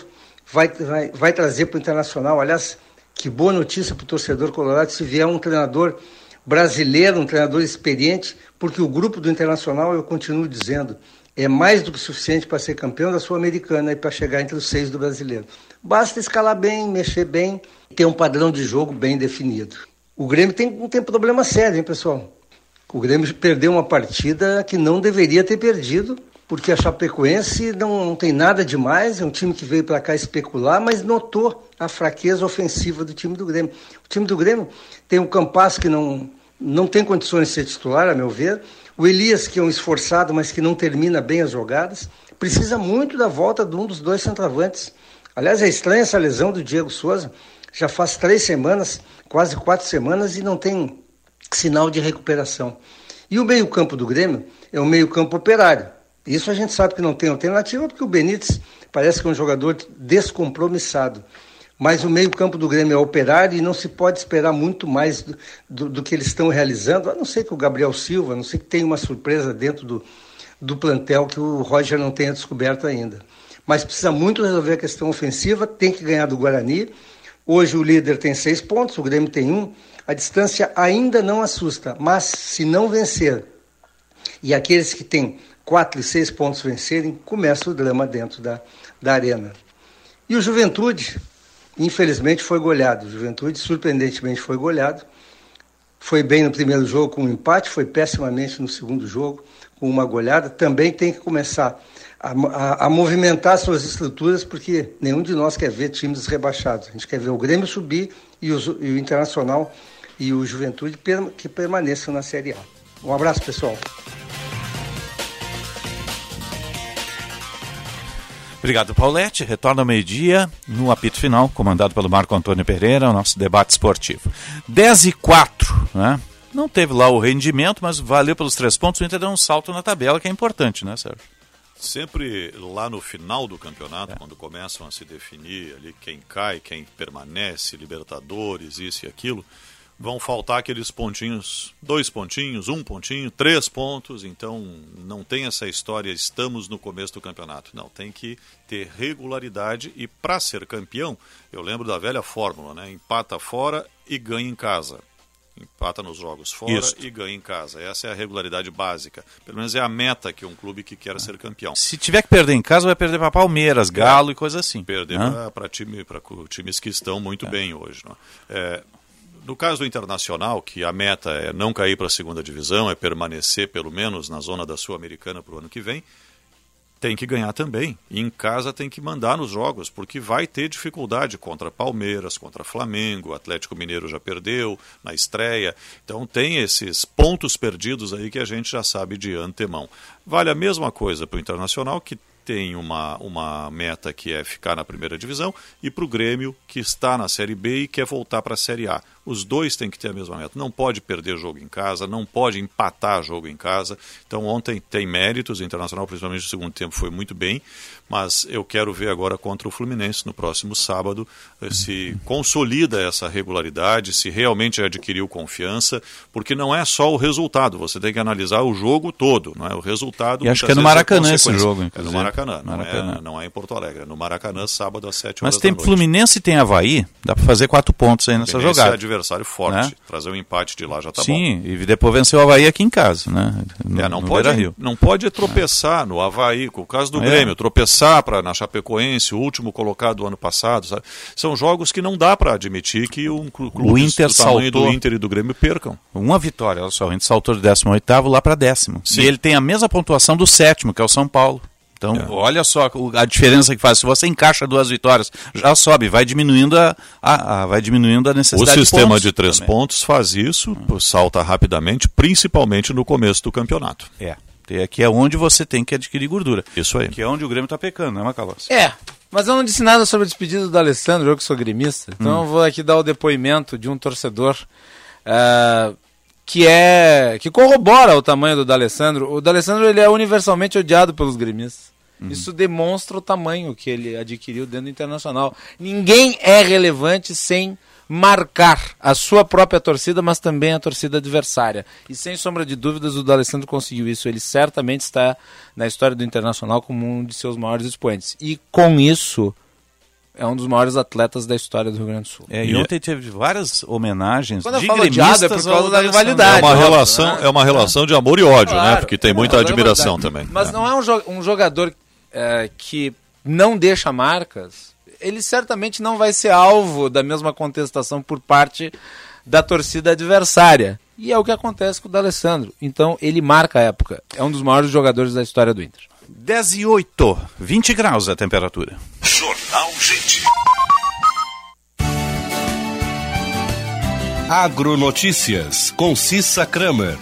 vai, vai, vai trazer para o Internacional. Aliás, que boa notícia para o torcedor colorado se vier um treinador brasileiro, um treinador experiente, porque o grupo do Internacional, eu continuo dizendo, é mais do que suficiente para ser campeão da Sul-Americana e para chegar entre os seis do brasileiro. Basta escalar bem, mexer bem, ter um padrão de jogo bem definido. O Grêmio tem, tem problema sério, hein, pessoal? O Grêmio perdeu uma partida que não deveria ter perdido, porque a Chapecoense não, não tem nada demais, é um time que veio para cá especular, mas notou a fraqueza ofensiva do time do Grêmio. O time do Grêmio tem um Campas que não, não tem condições de ser titular, a meu ver, o Elias, que é um esforçado, mas que não termina bem as jogadas, precisa muito da volta de um dos dois centroavantes. Aliás, é estranha essa lesão do Diego Souza, já faz três semanas, quase quatro semanas, e não tem sinal de recuperação. E o meio-campo do Grêmio é um meio-campo operário isso a gente sabe que não tem alternativa, porque o Benítez parece que é um jogador descompromissado. Mas o meio-campo do Grêmio é operário e não se pode esperar muito mais do, do, do, que eles estão realizando, a não ser que o Gabriel Silva, a não ser que tenha uma surpresa dentro do, do plantel que o Roger não tenha descoberto ainda. Mas precisa muito resolver a questão ofensiva, tem que ganhar do Guarani. Hoje o líder tem seis pontos, o Grêmio tem um. A distância ainda não assusta, mas se não vencer, e aqueles que têm quatro e seis pontos vencerem, começa o drama dentro da, da arena. E o Juventude, infelizmente, foi goleado. O Juventude, surpreendentemente, foi goleado. Foi bem no primeiro jogo com um empate, foi pessimamente no segundo jogo com uma goleada. Também tem que começar a, a, a, movimentar suas estruturas, porque nenhum de nós quer ver times rebaixados. A gente quer ver o Grêmio subir e o, e o Internacional e o Juventude que permaneçam na Série A. Um abraço, pessoal. Obrigado, Paulette. Retorna ao meio-dia no apito final, comandado pelo Marco Antônio Pereira, o nosso debate esportivo. 10 e 4, né? Não teve lá o rendimento, mas valeu pelos três pontos. O Inter deu um salto na tabela, que é importante, né, Sérgio? Sempre lá no final do campeonato, é. quando começam a se definir ali quem cai, quem permanece, Libertadores, isso e aquilo, vão faltar aqueles pontinhos, dois pontinhos, um pontinho, três pontos. Então não tem essa história, estamos no começo do campeonato. Não, tem que ter regularidade e para ser campeão, eu lembro da velha fórmula, né? Empata fora e ganha em casa. Empata nos jogos fora Isso. e ganha em casa. Essa é a regularidade básica. Pelo menos é a meta que um clube que quer ser campeão. Se tiver que perder em casa, vai perder para Palmeiras, Galo é. e coisa assim. Perder para time, times que estão muito é. bem hoje. Não é? No caso do Internacional, que a meta é não cair para a segunda divisão, é permanecer pelo menos na zona da Sul-Americana para o ano que vem, tem que ganhar também. E em casa tem que mandar nos jogos, porque vai ter dificuldade contra Palmeiras, contra Flamengo, Atlético Mineiro já perdeu na estreia. Então tem esses pontos perdidos aí que a gente já sabe de antemão. Vale a mesma coisa para o Internacional, que tem uma, uma meta que é ficar na primeira divisão, e para o Grêmio, que está na Série B e quer voltar para a Série A. Os dois têm que ter a mesma meta. Não pode perder jogo em casa, não pode empatar jogo em casa. Então, ontem tem méritos, o Internacional, principalmente no segundo tempo, foi muito bem, mas eu quero ver agora contra o Fluminense no próximo sábado eh, se consolida essa regularidade, se realmente adquiriu confiança, porque não é só o resultado, você tem que analisar o jogo todo, não é? O resultado. E acho que é no Maracanã esse jogo, É no inclusive. Maracanã, não, Maracanã. É, não é em Porto Alegre, é no Maracanã, sábado às 7 Mas horas tem da noite. Fluminense e tem Havaí, dá para fazer quatro pontos aí nessa Fluminense jogada. é adversário forte, Né? trazer um empate de lá já tá bom. Sim, e depois vencer o Havaí aqui em casa, né? No, É, não, pode, não pode tropeçar no Havaí, com o caso do É. Grêmio, tropeçar pra, na Chapecoense, o último colocado do ano passado. sabe? São jogos que não dá para admitir que um clu- clube O Inter do saltou. do Inter e do Grêmio percam. Uma vitória, olha só, o Inter saltou de 18 lá para décimo. Sim. E ele tem a mesma pontuação do sétimo, que é o São Paulo. Então, olha só o- a diferença que faz. Se você encaixa duas vitórias, já sobe, vai diminuindo a, a- a- vai diminuindo a O necessidade sistema pontos de três também. pontos faz isso, salta rapidamente, principalmente no começo do campeonato. É. Tem- Que é onde você tem que adquirir gordura. Isso aí. Que é onde o Grêmio está pecando, né, Macalossi? É, mas eu não disse nada sobre a despedida do Alessandro, eu que sou gremista. Então Hum. eu vou aqui dar o depoimento de um torcedor ah, que é que corrobora o tamanho do D'Alessandro. O D'Alessandro ele é universalmente odiado pelos gremistas. Uhum. Isso demonstra o tamanho que ele adquiriu dentro do Internacional. Ninguém é relevante sem marcar a sua própria torcida, mas também a torcida adversária. E sem sombra de dúvidas, o D'Alessandro conseguiu isso. Ele certamente está na história do Internacional como um de seus maiores expoentes. E com isso, é um dos maiores atletas da história do Rio Grande do Sul. É, e ontem teve várias homenagens Quando eu de falo odiado, é por causa da rivalidade. É uma relação, né? é uma relação de amor e ódio, né? Claro. Porque tem muita Não, admiração é verdade. também. Mas não é um, jo- um jogador é, que não deixa marcas. Ele certamente não vai ser alvo da mesma contestação por parte da torcida adversária. E é o que acontece com o D'Alessandro. Então ele marca a época. É um dos maiores jogadores da história do Inter. 10 e 8, 20 graus a temperatura. Jornal Gente. Agronotícias, com Cissa Kramer.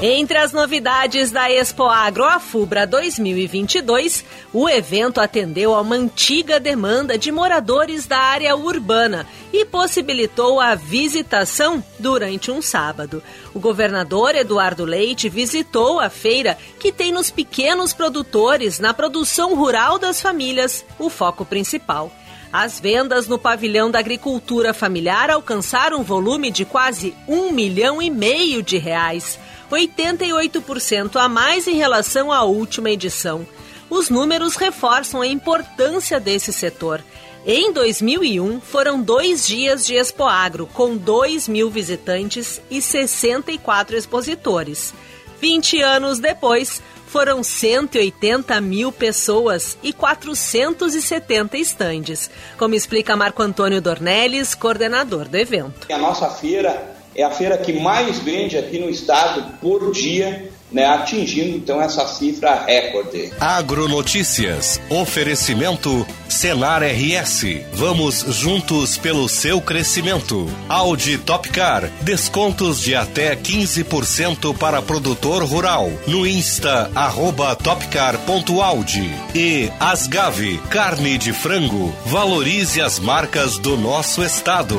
Entre as novidades da Expo Agro Afubra 2022, o evento atendeu a uma antiga demanda de moradores da área urbana e possibilitou a visitação durante um sábado. O governador Eduardo Leite visitou a feira que tem nos pequenos produtores, na produção rural das famílias, o foco principal. As vendas no pavilhão da agricultura familiar alcançaram um volume de quase um milhão e meio de reais, 88% a mais em relação à última edição. Os números reforçam a importância desse setor. Em 2001, foram dois dias de Expo Agro, com 2 mil visitantes e 64 expositores. 20 anos depois, foram 180 mil pessoas e 470 estandes, como explica Marco Antônio Dornelles, coordenador do evento. A nossa feira é a feira que mais vende aqui no estado por dia, né, atingindo então essa cifra recorde. Agronotícias. Oferecimento Senar RS. Vamos juntos pelo seu crescimento. Audi Topcar. Descontos de até 15% para produtor rural. No Insta, arroba topcar.audi. E Asgave. Carne de frango. Valorize as marcas do nosso estado.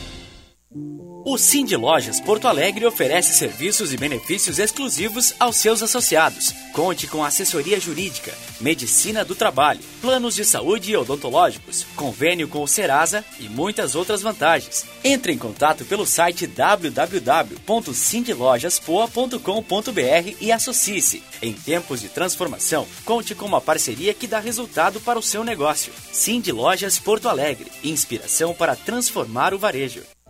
O Cindy Lojas Porto Alegre oferece serviços e benefícios exclusivos aos seus associados. Conte com assessoria jurídica, medicina do trabalho, planos de saúde e odontológicos, convênio com o Serasa e muitas outras vantagens. Entre em contato pelo site www.cindylojaspoa.com.br e associe-se. Em tempos de transformação, conte com uma parceria que dá resultado para o seu negócio. Cindy Lojas Porto Alegre, inspiração para transformar o varejo.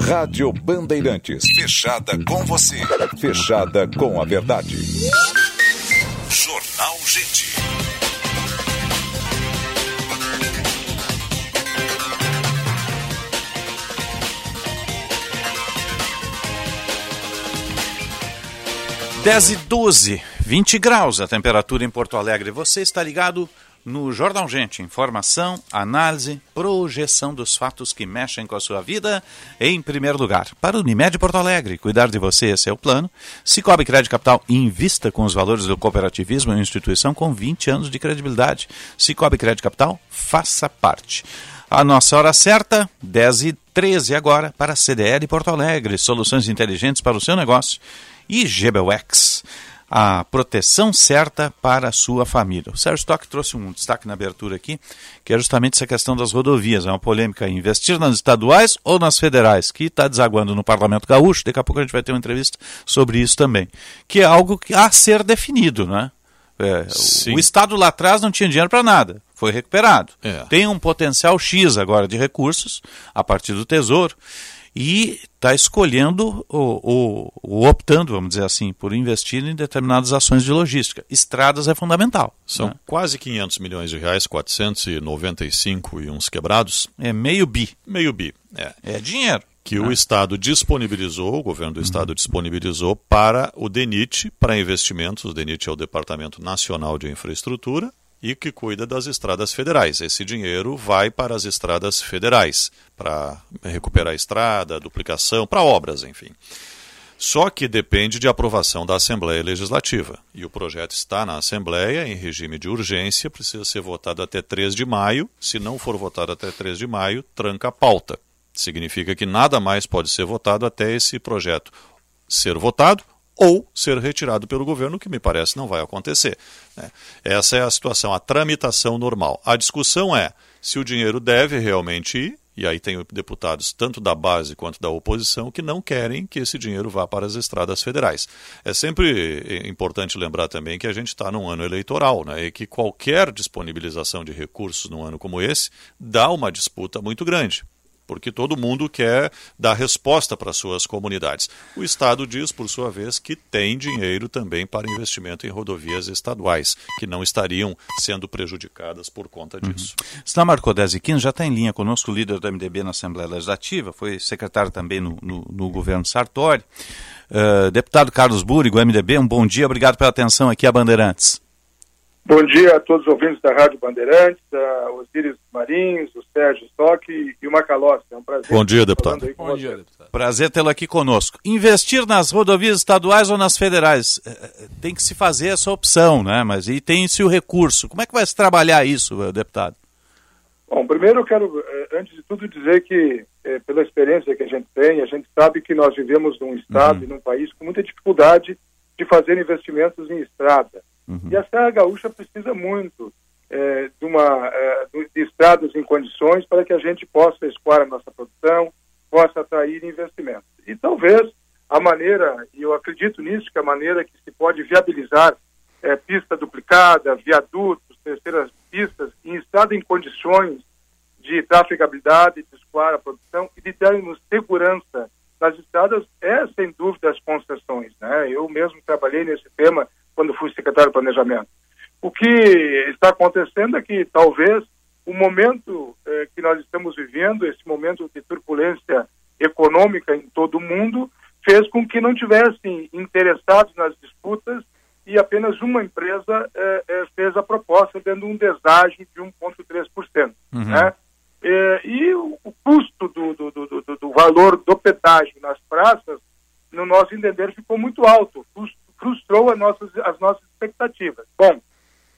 Rádio Bandeirantes. Fechada com você. Fechada com a verdade. Jornal Gente. Dez e doze, 20 graus a temperatura em Porto Alegre. Você está ligado no Jornal Gente, informação, análise, projeção dos fatos que mexem com a sua vida, em primeiro lugar. Para o Unimed Porto Alegre, cuidar de você, esse é o plano. Cicobi Crédito Capital, invista com os valores do cooperativismo em instituição com 20 anos de credibilidade. Cicobi Crédito Capital, faça parte. A nossa hora certa, 10 e 13 agora, para a CDL Porto Alegre, soluções inteligentes para o seu negócio. E GBUX a proteção certa para a sua família. O Sérgio Stock trouxe um destaque na abertura aqui, que é justamente essa questão das rodovias. É uma polêmica investir nas estaduais ou nas federais, que está desaguando no Parlamento Gaúcho. Daqui a pouco a gente vai ter uma entrevista sobre isso também. Que é algo a ser definido, né? É, o Estado lá atrás não tinha dinheiro para nada, foi recuperado. É. Tem um potencial X agora de recursos a partir do Tesouro e está escolhendo ou, optando, vamos dizer assim, por investir em determinadas ações de logística. Estradas é fundamental. São né? quase 500 milhões de reais, 495 e uns quebrados. É meio bi. Meio bi, é. É dinheiro. Que o Estado disponibilizou, o governo do Estado uhum. disponibilizou para o DENIT, para investimentos. O DENIT é o Departamento Nacional de Infraestrutura, e que cuida das estradas federais. Esse dinheiro vai para as estradas federais, para recuperar a estrada, duplicação, para obras, enfim. Só que depende de aprovação da Assembleia Legislativa. E o projeto está na Assembleia em regime de urgência, precisa ser votado até 3 de maio. Se não for votado até 3 de maio, tranca a pauta. Significa que nada mais pode ser votado até esse projeto ser votado ou ser retirado pelo governo, que me parece não vai acontecer. Né? Essa é a situação, a tramitação normal. A discussão é se o dinheiro deve realmente ir, e aí tem deputados tanto da base quanto da oposição que não querem que esse dinheiro vá para as estradas federais. É sempre importante lembrar também que a gente está num ano eleitoral, né? e que qualquer disponibilização de recursos num ano como esse dá uma disputa muito grande porque todo mundo quer dar resposta para suas comunidades. O Estado diz, por sua vez, que tem dinheiro também para investimento em rodovias estaduais, que não estariam sendo prejudicadas por conta uhum. disso. Uhum. Está Marco 10 e 15, já está em linha conosco o líder do MDB na Assembleia Legislativa, foi secretário também no, no, no governo Sartori. Uh, deputado Carlos Búrigo, MDB, um bom dia, obrigado pela atenção aqui a Bandeirantes. Bom dia a todos os ouvintes da Rádio Bandeirantes, a Osíris Marins, o Sérgio Stock e o Macalossi. É um prazer. Bom dia, deputado. Bom dia, deputado. Prazer tê-lo aqui conosco. Investir nas rodovias estaduais ou nas federais? É, é, tem que se fazer essa opção, né? Mas e tem-se o recurso. Como é que vai se trabalhar isso, eh, deputado? Bom, primeiro eu quero, eh, antes de tudo, dizer que, é, pela experiência que a gente tem, a gente sabe que nós vivemos num estado uhum. e num país com muita dificuldade de fazer investimentos em estrada. Uhum. E a Serra Gaúcha precisa muito é, de, uma, é, de estradas em condições para que a gente possa escoar a nossa produção, possa atrair investimentos. E talvez a maneira, e eu acredito nisso, que a maneira que se pode viabilizar é, pista duplicada, viadutos, terceiras pistas, em estado em condições de trafegabilidade, de escoar a produção e de darmos segurança nas estradas é, sem dúvida, as concessões. Né? Eu mesmo trabalhei nesse tema quando fui secretário de Planejamento. O que está acontecendo é que talvez o momento eh, que nós estamos vivendo, esse momento de turbulência econômica em todo o mundo, fez com que não tivessem interessados nas disputas e apenas uma empresa eh, eh, fez a proposta dando um deságio de 1,3%. Uhum. Né? e o, o custo do, do, do, do, valor do pedágio nas praças, no nosso entender, ficou muito alto. Frustrou as nossas, as nossas expectativas. Bom,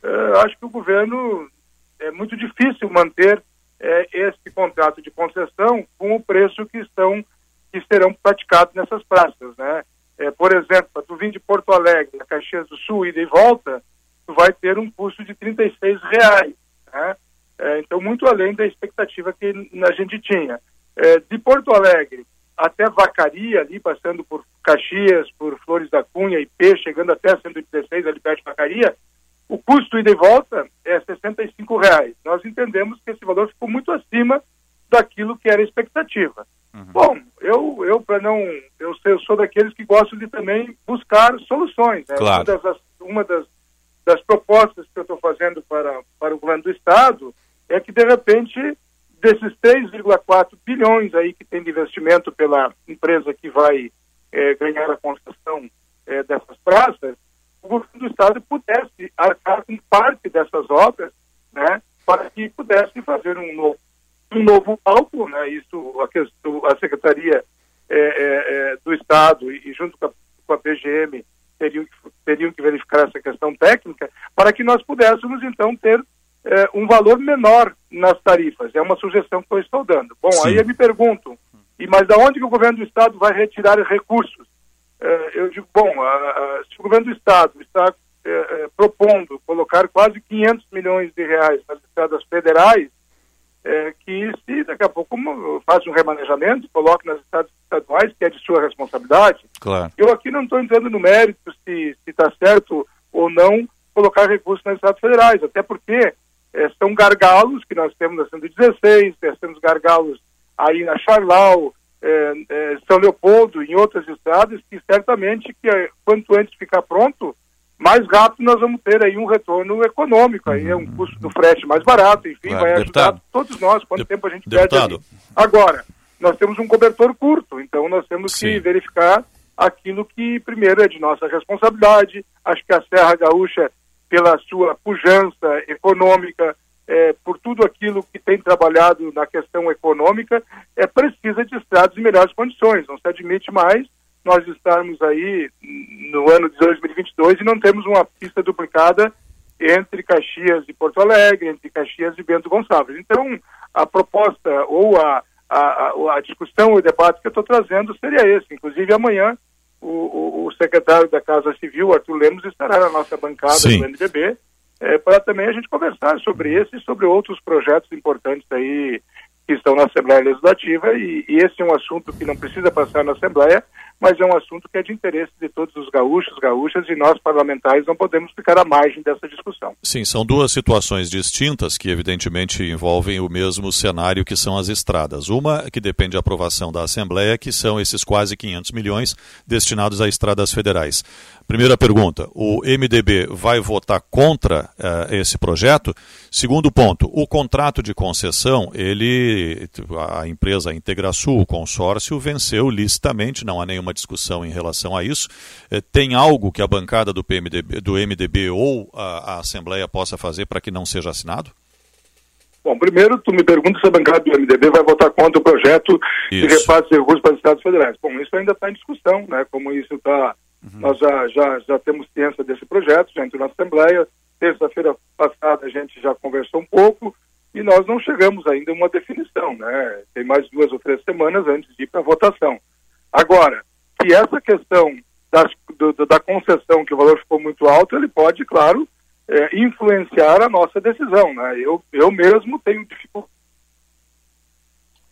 uh, acho que o governo é muito difícil manter esse contrato de concessão com o preço que estão que serão praticados nessas praças, né? É, por exemplo, para tu vir de Porto Alegre a Caxias do Sul ida e volta, tu vai ter um custo de 36 reais, né? É, então muito além da expectativa que a gente tinha. É, de Porto Alegre até Vacaria, ali passando por Caxias, por Flores da Cunha, IP, chegando até 116 ali perto de Vacaria, o custo ida e volta é 65 reais. Nós entendemos que esse valor ficou muito acima daquilo que era a expectativa. Uhum. Bom, eu, eu para não, eu, eu, sou daqueles que gostam de também buscar soluções. Né? Claro. Uma das, uma das, das propostas que eu estou fazendo para, para o governo do estado é que de repente desses 3,4 bilhões aí que tem de investimento pela empresa que vai é, ganhar a concessão é, dessas praças, o governo do estado pudesse arcar com parte dessas obras, né, para que pudesse fazer um novo, um novo palco, né, isso a, a secretaria é do estado e, e junto com a, com a PGM teriam teriam que verificar essa questão técnica para que nós pudéssemos então ter é, um valor menor nas tarifas. É uma sugestão que eu estou dando. Bom, Sim. aí eu me pergunto, e mas da onde que o governo do estado vai retirar recursos? É, eu digo, bom, a, a, se o governo do estado está é, é propondo colocar quase 500 milhões de reais nas estradas federais, é, que se daqui a pouco faça um remanejamento, coloque nas estradas estaduais, que é de sua responsabilidade. Claro. Eu aqui não estou entrando no mérito se está certo ou não colocar recursos nas estradas federais, até porque é, são gargalos que nós temos na 116, nós temos gargalos aí na Charlau, é, é, São Leopoldo, em outras estradas, que certamente que quanto antes ficar pronto, mais rápido nós vamos ter aí um retorno econômico, aí é um uhum. custo do frete mais barato, enfim, claro, vai ajudar deputado. todos nós, quanto de tempo a gente deputado. perde ali. Agora, nós temos um cobertor curto, então nós temos Sim. que verificar aquilo que primeiro é de nossa responsabilidade, acho que a Serra Gaúcha pela sua pujança econômica, é, por tudo aquilo que tem trabalhado na questão econômica, é precisa de estradas em melhores condições. Não se admite mais nós estarmos aí no ano de 2022 e não temos uma pista duplicada entre Caxias e Porto Alegre, entre Caxias e Bento Gonçalves. Então, a proposta ou a, a, a discussão, o debate que eu estou trazendo seria esse. Inclusive, amanhã o, o, secretário da Casa Civil, Arthur Lemos, estará na nossa bancada Sim. do NBB é, para também a gente conversar sobre esse e sobre outros projetos importantes aí que estão na Assembleia Legislativa e, e, esse é um assunto que não precisa passar na Assembleia, mas é um assunto que é de interesse de todos os gaúchos, gaúchas e nós parlamentares não podemos ficar à margem dessa discussão. Sim, são duas situações distintas que evidentemente envolvem o mesmo cenário que são as estradas. Uma que depende da aprovação da Assembleia, que são esses quase 500 milhões destinados a estradas federais. Primeira pergunta: o MDB vai votar contra uh, esse projeto? Segundo ponto: o contrato de concessão ele a empresa Integrasul, o consórcio, venceu licitamente, não há nenhuma discussão em relação a isso. Eh, Tem algo que a bancada do, PMDB, do MDB ou a, a Assembleia possa fazer para que não seja assinado? Bom, primeiro, tu me pergunta se a bancada do MDB vai votar contra o projeto de Isso. repasse de recursos para os estados federais. Bom, isso ainda está em discussão, né? Como isso está... Nós já, já, já temos ciência desse projeto, já entrou na Assembleia. Terça-feira passada a gente já conversou um pouco e nós não chegamos ainda a uma definição, né? Tem mais duas ou três semanas antes de ir para a votação. Agora, que essa questão das, do- da concessão, que o valor ficou muito alto, ele pode, claro, eh, influenciar a nossa decisão, né? Eu, eu mesmo tenho dificuldade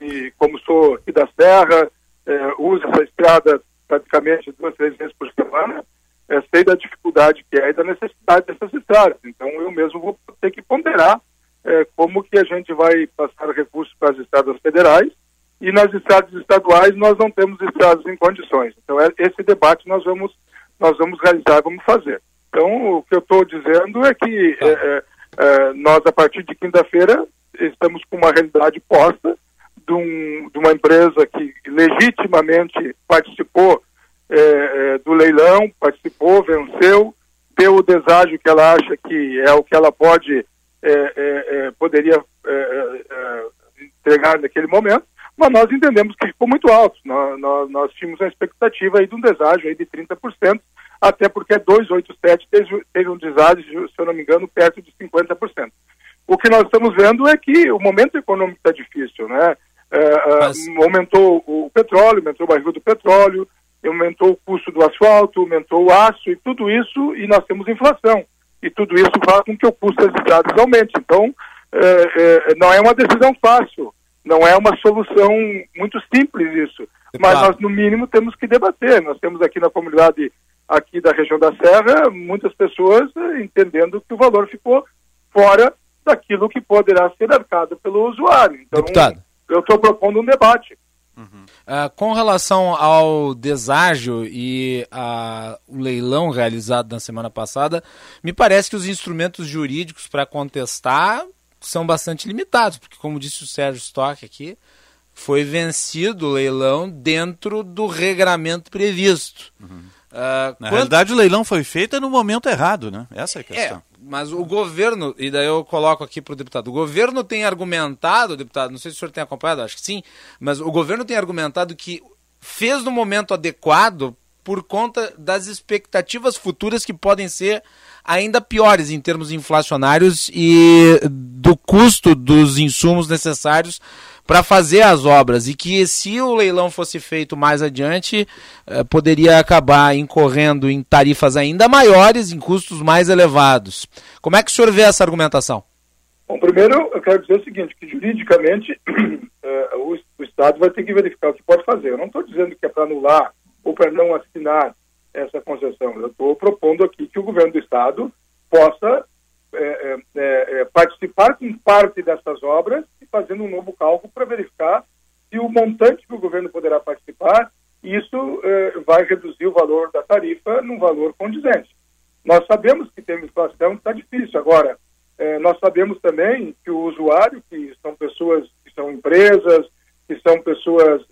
e como sou aqui da Serra, eh, uso essa estrada praticamente duas, três vezes por semana, eh, sei da dificuldade que é e da necessidade dessas estradas. Então eu mesmo vou ter que ponderar eh, como que a gente vai passar recursos para as estradas federais e nas estradas estaduais nós não temos estradas em condições. Então é, esse debate nós vamos nós vamos realizar, vamos fazer. Então o que eu estou dizendo é que eh, eh, eh, nós a partir de quinta-feira estamos com uma realidade posta de, um- de uma empresa que legitimamente participou eh, eh, do leilão, participou, venceu, deu o deságio que ela acha que é o que ela pode eh, eh, eh, poderia eh, entregar naquele momento, mas nós entendemos que ficou muito alto. Nós, nós, nós tínhamos a expectativa aí de um deságio aí de 30%, até porque 287 teve, teve um deságio, se eu não me engano, perto de 50%. O que nós estamos vendo é que o momento econômico está difícil, né? É, é, aumentou o petróleo, aumentou o barril do petróleo, aumentou o custo do asfalto, aumentou o aço e tudo isso, e nós temos inflação. E tudo isso faz com que o custo das estradas aumente. Então, é, é, não é uma decisão fácil, não é uma solução muito simples isso. Mas nós, no mínimo, temos que debater. Nós temos aqui na comunidade aqui da região da Serra muitas pessoas eh, entendendo que o valor ficou fora daquilo que poderá ser arcado pelo usuário. Então, Deputado. Eu estou propondo um debate. Ah, com relação ao deságio e a- o leilão realizado na semana passada, me parece que os instrumentos jurídicos para contestar são bastante limitados, porque, como disse o Sérgio Stock aqui, foi vencido o leilão dentro do regramento previsto. Ah, Na quanto- realidade, o leilão foi feito no momento errado, né? Essa é a questão. é, mas o governo, e daí eu coloco aqui para o deputado, o governo tem argumentado, deputado, não sei se o senhor tem acompanhado, acho que sim, mas o governo tem argumentado que fez no momento adequado por conta das expectativas futuras que podem ser ainda piores em termos inflacionários e do custo dos insumos necessários para fazer as obras e que se o leilão fosse feito mais adiante eh, poderia acabar incorrendo em tarifas ainda maiores, em custos mais elevados. Como é que o senhor vê essa argumentação? Bom, primeiro eu quero dizer o seguinte, que juridicamente eh, o, o Estado vai ter que verificar o que pode fazer. Eu não estou dizendo que é para anular ou para não assinar essa concessão. Eu estou propondo aqui que o governo do Estado possa eh, eh, eh, participar com parte dessas obras e fazendo um novo cálculo para verificar se o montante que o governo poderá participar, isso eh, vai reduzir o valor da tarifa num valor condizente. Nós sabemos que tem inflação, está difícil. Agora, nós sabemos também que o usuário, que são pessoas, que são empresas, que são pessoas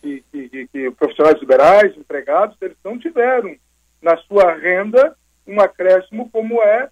que, que- que- profissionais liberais, empregados, eles não tiveram na sua renda um acréscimo como é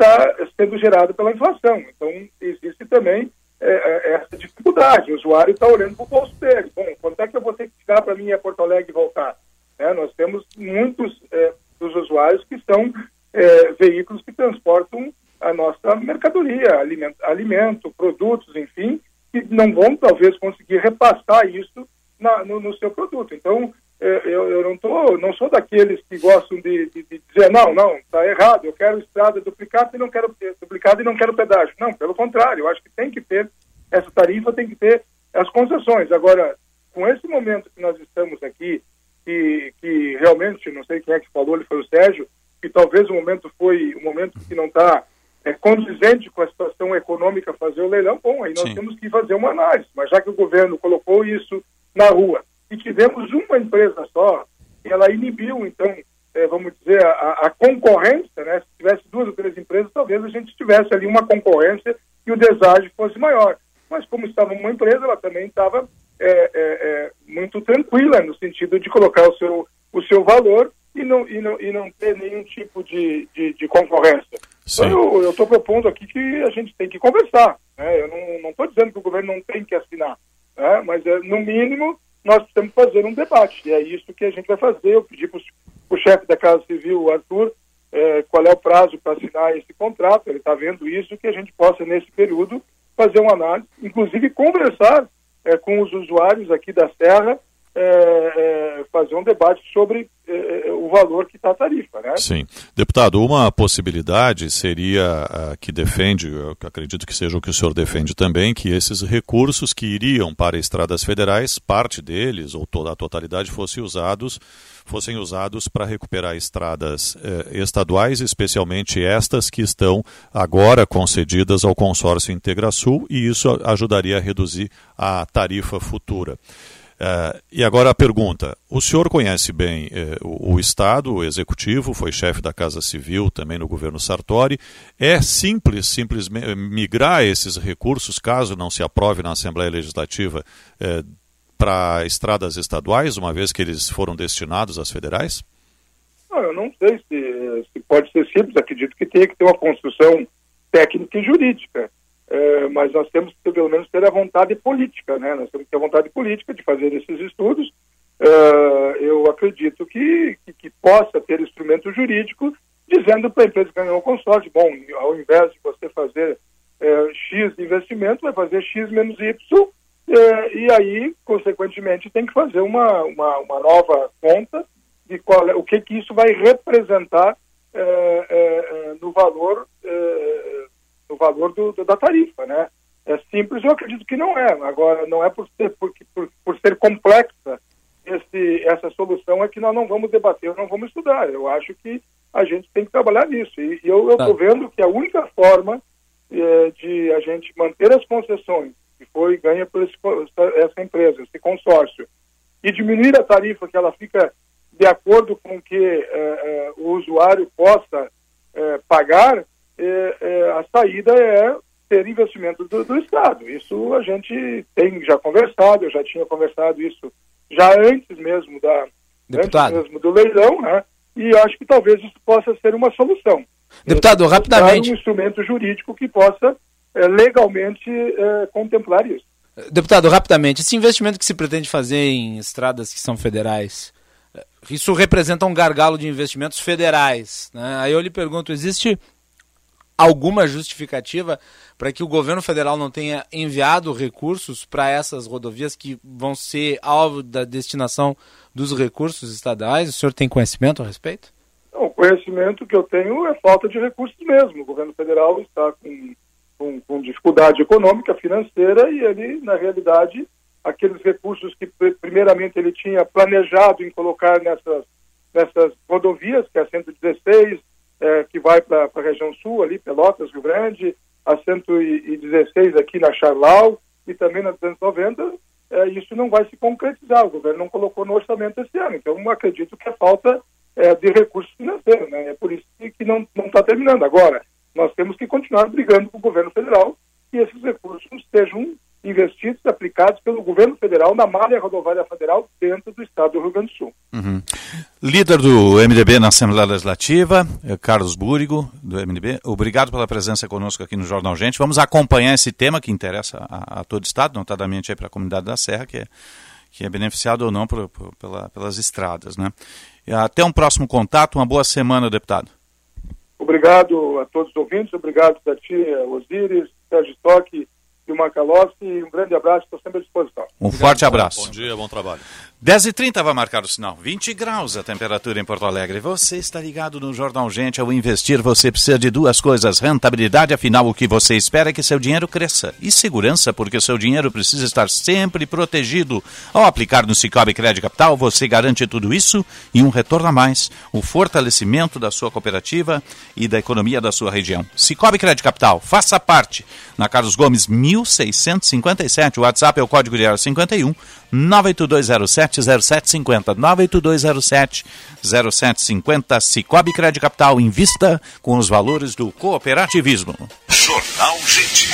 está sendo gerado pela inflação. Então, existe também eh, eh, essa dificuldade. O usuário está olhando para o bolso dele. Bom, quanto é que eu vou ter que tirar para mim a Porto Alegre voltar? né? nós temos muitos eh, dos usuários que são eh, veículos que transportam a nossa mercadoria, alimento, alimento, produtos, enfim, que não vão talvez conseguir repassar isso na- no, no seu produto. Então, eh, eu, eu não, tô, não sou daqueles que gostam de, de- de dizer, não, não, está errado, eu quero estrada duplicada e não quero duplicada e não quero pedágio. Não, pelo contrário, eu acho que tem que ter essa tarifa, tem que ter as concessões. Agora, com esse momento que nós estamos aqui, que, que realmente, não sei quem é que falou, ele foi o Sérgio, que talvez o momento foi um momento que não está é, condizente com a situação econômica fazer o leilão, bom, aí nós Sim. temos que fazer uma análise. Mas já que o governo colocou isso na rua e tivemos uma empresa só, ela inibiu, então, é, vamos dizer, a, a concorrência, né? Se tivesse duas ou três empresas, talvez a gente tivesse ali uma concorrência e o deságio fosse maior. mas como estava uma empresa, ela também estava é, é, é, muito tranquila no sentido de colocar o seu, o seu valor e não, e não, e não ter nenhum tipo de, de, de concorrência. Sim. Então, eu estou propondo aqui que a gente tem que conversar. Né? Eu não estou dizendo que o governo não tem que assinar, né? mas, é, no mínimo, nós precisamos fazer um debate. E é isso que a gente vai fazer. Eu pedi para o chefe da Casa Civil, Arthur, é, qual é o prazo para assinar esse contrato. Ele está vendo isso, que a gente possa, nesse período, fazer uma análise, inclusive conversar é, com os usuários aqui da Serra é, fazer um debate sobre o valor que está a tarifa. Né? Sim. Deputado, uma possibilidade seria a que defende, eu acredito que seja o que o senhor defende também, que esses recursos que iriam para estradas federais, parte deles, ou toda a totalidade, fosse usados fossem usados para recuperar estradas eh, estaduais, especialmente estas que estão agora concedidas ao consórcio Integrasul, e isso ajudaria a reduzir a tarifa futura. Uh, e agora a pergunta: o senhor conhece bem uh, o, o, Estado, o Executivo, foi chefe da Casa Civil também no governo Sartori. É simples, simples migrar esses recursos, caso não se aprove na Assembleia Legislativa, para estradas estaduais, uma vez que eles foram destinados às federais? Não, eu não sei se, se pode ser simples, acredito que tem que ter uma construção técnica e jurídica. É, mas nós temos que pelo menos ter a vontade política, né? Nós temos que ter a vontade política de fazer esses estudos. É, eu acredito que, que, que, possa ter instrumento jurídico dizendo para a empresa que ganhou o consórcio, bom, ao invés de você fazer é, X investimento, vai fazer X menos Y, é, e aí, consequentemente, tem que fazer uma, uma, uma nova conta de qual é, o que, que isso vai representar é, é, no valor no valor do, da tarifa, né? É simples, eu acredito que não é. Agora, não é por ser, por, por, por ser complexa esse, essa solução é que nós não vamos debater, não vamos estudar. Eu acho que a gente tem que trabalhar nisso. E, e eu estou tá. vendo que a única forma é, de a gente manter as concessões que foi ganha por esse, essa empresa, esse consórcio, e diminuir a tarifa que ela fica de acordo com que é, o usuário possa é, pagar, é, a saída é ter investimento do, do, Estado. Isso a gente tem já conversado, eu já tinha conversado isso já antes mesmo da Deputado. antes mesmo do leilão, né? E acho que talvez isso possa ser uma solução. Deputado, rapidamente. Um instrumento jurídico que possa legalmente é, contemplar isso. Deputado, rapidamente, esse investimento que se pretende fazer em estradas que são federais, isso representa um gargalo de investimentos federais. Né? Aí eu lhe pergunto, existe alguma justificativa para que o governo federal não tenha enviado recursos para essas rodovias que vão ser alvo da destinação dos recursos estaduais? O senhor tem conhecimento a respeito? o conhecimento que eu tenho é falta de recursos mesmo. O governo federal está com, com, com dificuldade econômica, financeira, e ele, na realidade, aqueles recursos que primeiramente ele tinha planejado em colocar nessas, nessas rodovias, que é a 116, é, que vai para a região sul, ali, Pelotas, Rio Grande, a 116 aqui na Charlau e também na 290, é, isso não vai se concretizar. O governo não colocou no orçamento esse ano. Então, acredito que é falta é, de recursos financeiros. Né? É por isso que não está terminando. Agora, nós temos que continuar brigando com o governo federal que esses recursos sejam investidos, aplicados pelo governo federal na malha rodoviária federal dentro do estado do Rio Grande do Sul. Uhum. Líder do MDB na Assembleia Legislativa, é Carlos Búrigo, do MDB, obrigado pela presença conosco aqui no Jornal Gente. Vamos acompanhar esse tema que interessa a, a todo o estado, notadamente para a comunidade da Serra, que é, que é beneficiado ou não por, por, pela, pelas estradas. Né? E até um próximo contato, uma boa semana, deputado. Obrigado a todos os ouvintes, obrigado a ti, Osíris, Sérgio Stock e o Macalossi. Um grande abraço, estou sempre à disposição. Um forte abraço. Bom dia, bom trabalho. 10h30 vai marcar o sinal. 20 graus a temperatura em Porto Alegre. Você está ligado no Jornal Gente. Ao investir, você precisa de duas coisas: rentabilidade, afinal, o que você espera é que seu dinheiro cresça. E segurança, porque seu dinheiro precisa estar sempre protegido. Ao aplicar no Cicobi Crédito Capital, você garante tudo isso e um retorno a mais: o fortalecimento da sua cooperativa e da economia da sua região. Cicobi Crédito Capital, faça parte. Na Carlos Gomes, 1657. O WhatsApp é o código de 51 98207 0750. 98207 0750. Cicobi Crédito Capital invista com os valores do cooperativismo. Jornal Gente.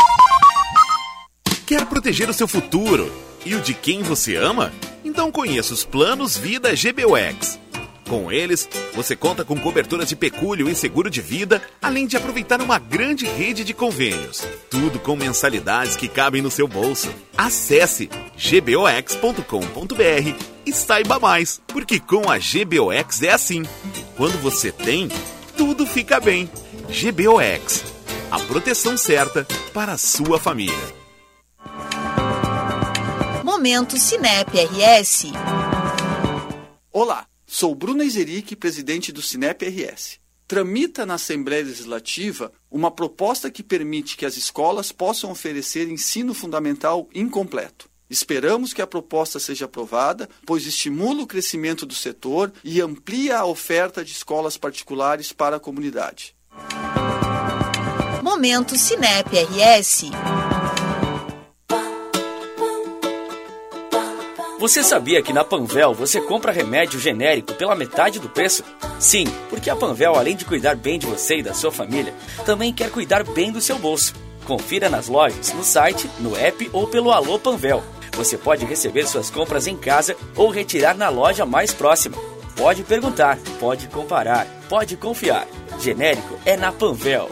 Quer proteger o seu futuro e o de quem você ama? Então conheça os planos Vida GBUX. Com eles, você conta com coberturas de pecúlio e seguro de vida, além de aproveitar uma grande rede de convênios. Tudo com mensalidades que cabem no seu bolso. Acesse gbox.com.br e saiba mais, porque com a GBOX é assim. Quando você tem, tudo fica bem. GBOX, a proteção certa para a sua família. Momento Cinep RS. Olá, sou Bruno Izeric, presidente do Cinep RS. Tramita na Assembleia Legislativa uma proposta que permite que as escolas possam oferecer ensino fundamental incompleto. Esperamos que a proposta seja aprovada, pois estimula o crescimento do setor e amplia a oferta de escolas particulares para a comunidade. Momento Cinep RS. Você sabia que na Panvel você compra remédio genérico pela metade do preço? Sim, porque a Panvel, além de cuidar bem de você e da sua família, também quer cuidar bem do seu bolso. Confira nas lojas, no site, no app ou pelo Alô Panvel. Você pode receber suas compras em casa ou retirar na loja mais próxima. Pode perguntar, pode comparar, pode confiar. Genérico é na Panvel.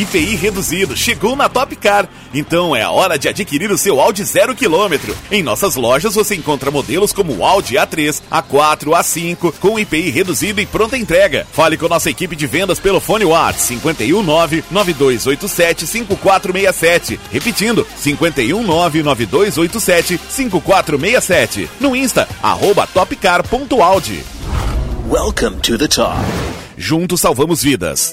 IPI reduzido chegou na Top Car. Então é a hora de adquirir o seu Audi zero quilômetro. Em nossas lojas você encontra modelos como o Audi A3, A4, A5 com IPI reduzido e pronta entrega. Fale com nossa equipe de vendas pelo fone WhatsApp 519 9287 5467. Repetindo, 519 9287 5467. No Insta arroba topcar.audi. Welcome to the top. Juntos salvamos vidas.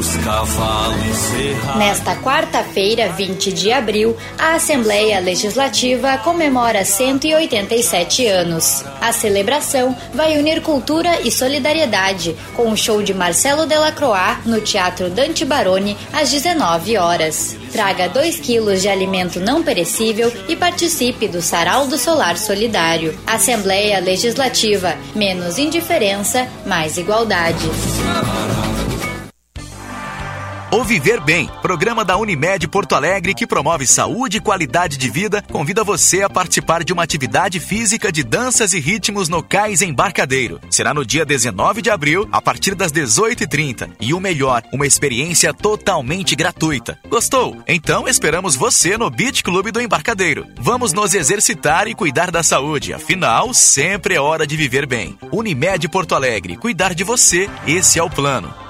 Os cavalos. Nesta quarta-feira, 20 de abril, a Assembleia Legislativa comemora 187 anos. A celebração vai unir cultura e solidariedade com o show de Marcelo Delacroix no Teatro Dante Baroni às 19 horas. Traga 2 quilos de alimento não perecível e participe do Sarau do Solar Solidário. Assembleia Legislativa. Menos indiferença, mais igualdade. O Viver Bem, programa da Unimed Porto Alegre que promove saúde e qualidade de vida, convida você a participar de uma atividade física de danças e ritmos no Cais Embarcadeiro. Será no dia 19 de abril, a partir das 18h30. E o melhor, uma experiência totalmente gratuita. Gostou? Então esperamos você no Beach Clube do Embarcadeiro. Vamos nos exercitar e cuidar da saúde. Afinal, sempre é hora de viver bem. Unimed Porto Alegre, cuidar de você, esse é o plano.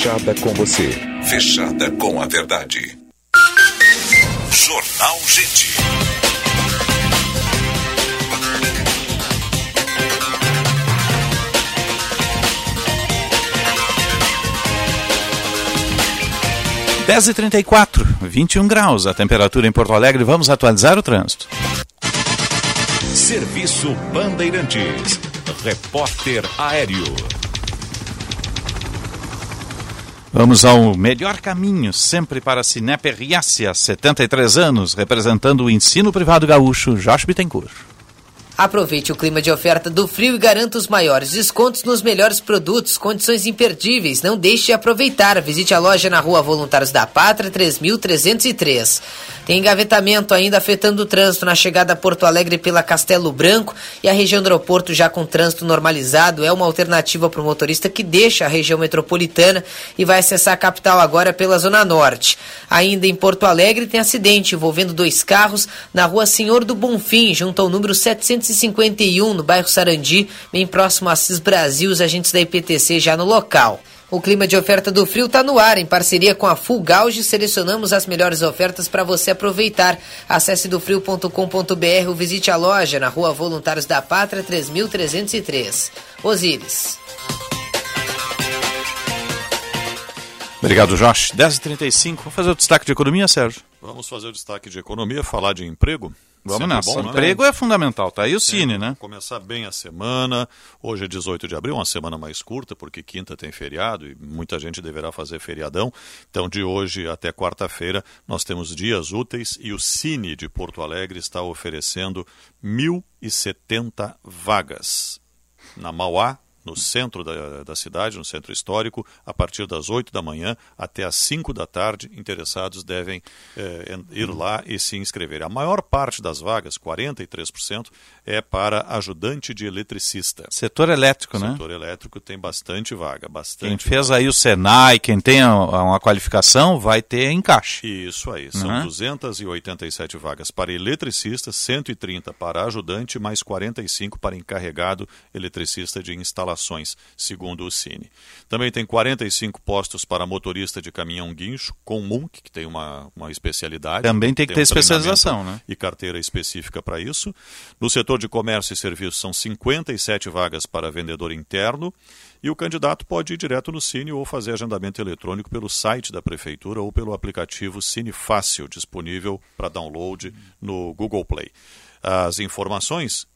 fechada com você. Fechada com a verdade. Jornal Gente. Dez e trinta e quatro, 21 graus a temperatura em Porto Alegre. Vamos atualizar o trânsito. Serviço Bandeirantes. Repórter Aéreo. Vamos ao melhor caminho, sempre para a RS, há 73 anos, representando o ensino privado gaúcho, Josh Bittencourt. Aproveite o clima de oferta do frio e garanta os maiores descontos nos melhores produtos, condições imperdíveis. Não deixe de aproveitar. Visite a loja na rua Voluntários da Pátria, 3303. Engavetamento ainda afetando o trânsito na chegada a Porto Alegre pela Castelo Branco e a região do aeroporto já com trânsito normalizado é uma alternativa para o motorista que deixa a região metropolitana e vai acessar a capital agora pela Zona Norte. Ainda em Porto Alegre tem acidente envolvendo dois carros na rua Senhor do Bonfim, junto ao número 751, no bairro Sarandi, bem próximo a Cis Brasil, os agentes da IPTC já no local. O clima de oferta do frio está no ar. Em parceria com a Full Gauge, selecionamos as melhores ofertas para você aproveitar. Acesse dofrio.com.br ou visite a loja na Rua Voluntários da Pátria, 3303. Osíris. Obrigado, Josh. 10h35. Vamos fazer o destaque de economia, Sérgio? Vamos fazer o destaque de economia, falar de emprego. Vamos Sempre nessa. Bom, né? Emprego é fundamental, tá aí o Cine, é, né? Começar bem a semana. Hoje é 18 de abril, uma semana mais curta, porque quinta tem feriado e muita gente deverá fazer feriadão. Então, de hoje até quarta-feira, nós temos dias úteis e o Cine de Porto Alegre está oferecendo 1.070 vagas. Na Mauá, no centro da, da, cidade, no centro histórico, a partir das 8 da manhã até as 5 da tarde. Interessados devem eh, ir lá e se inscrever. A maior parte das vagas, 43%, é para ajudante de eletricista. Setor elétrico, Setor né? Setor elétrico tem bastante vaga, bastante. Quem fez vaga. aí o Senai, quem tem uma qualificação, vai ter encaixe. Isso aí, são uhum. 287 vagas para eletricista, 130 para ajudante, mais 45 para encarregado eletricista de instalações, segundo o Cine. Também tem 45 postos para motorista de caminhão guincho, com MUNC, que tem uma, uma especialidade. Também tem que tem ter um especialização, né? E carteira específica para isso. No setor de comércio e serviços são 57 vagas para vendedor interno e o candidato pode ir direto no Cine ou fazer agendamento eletrônico pelo site da prefeitura ou pelo aplicativo Cine Fácil, disponível para download no Google Play. As informações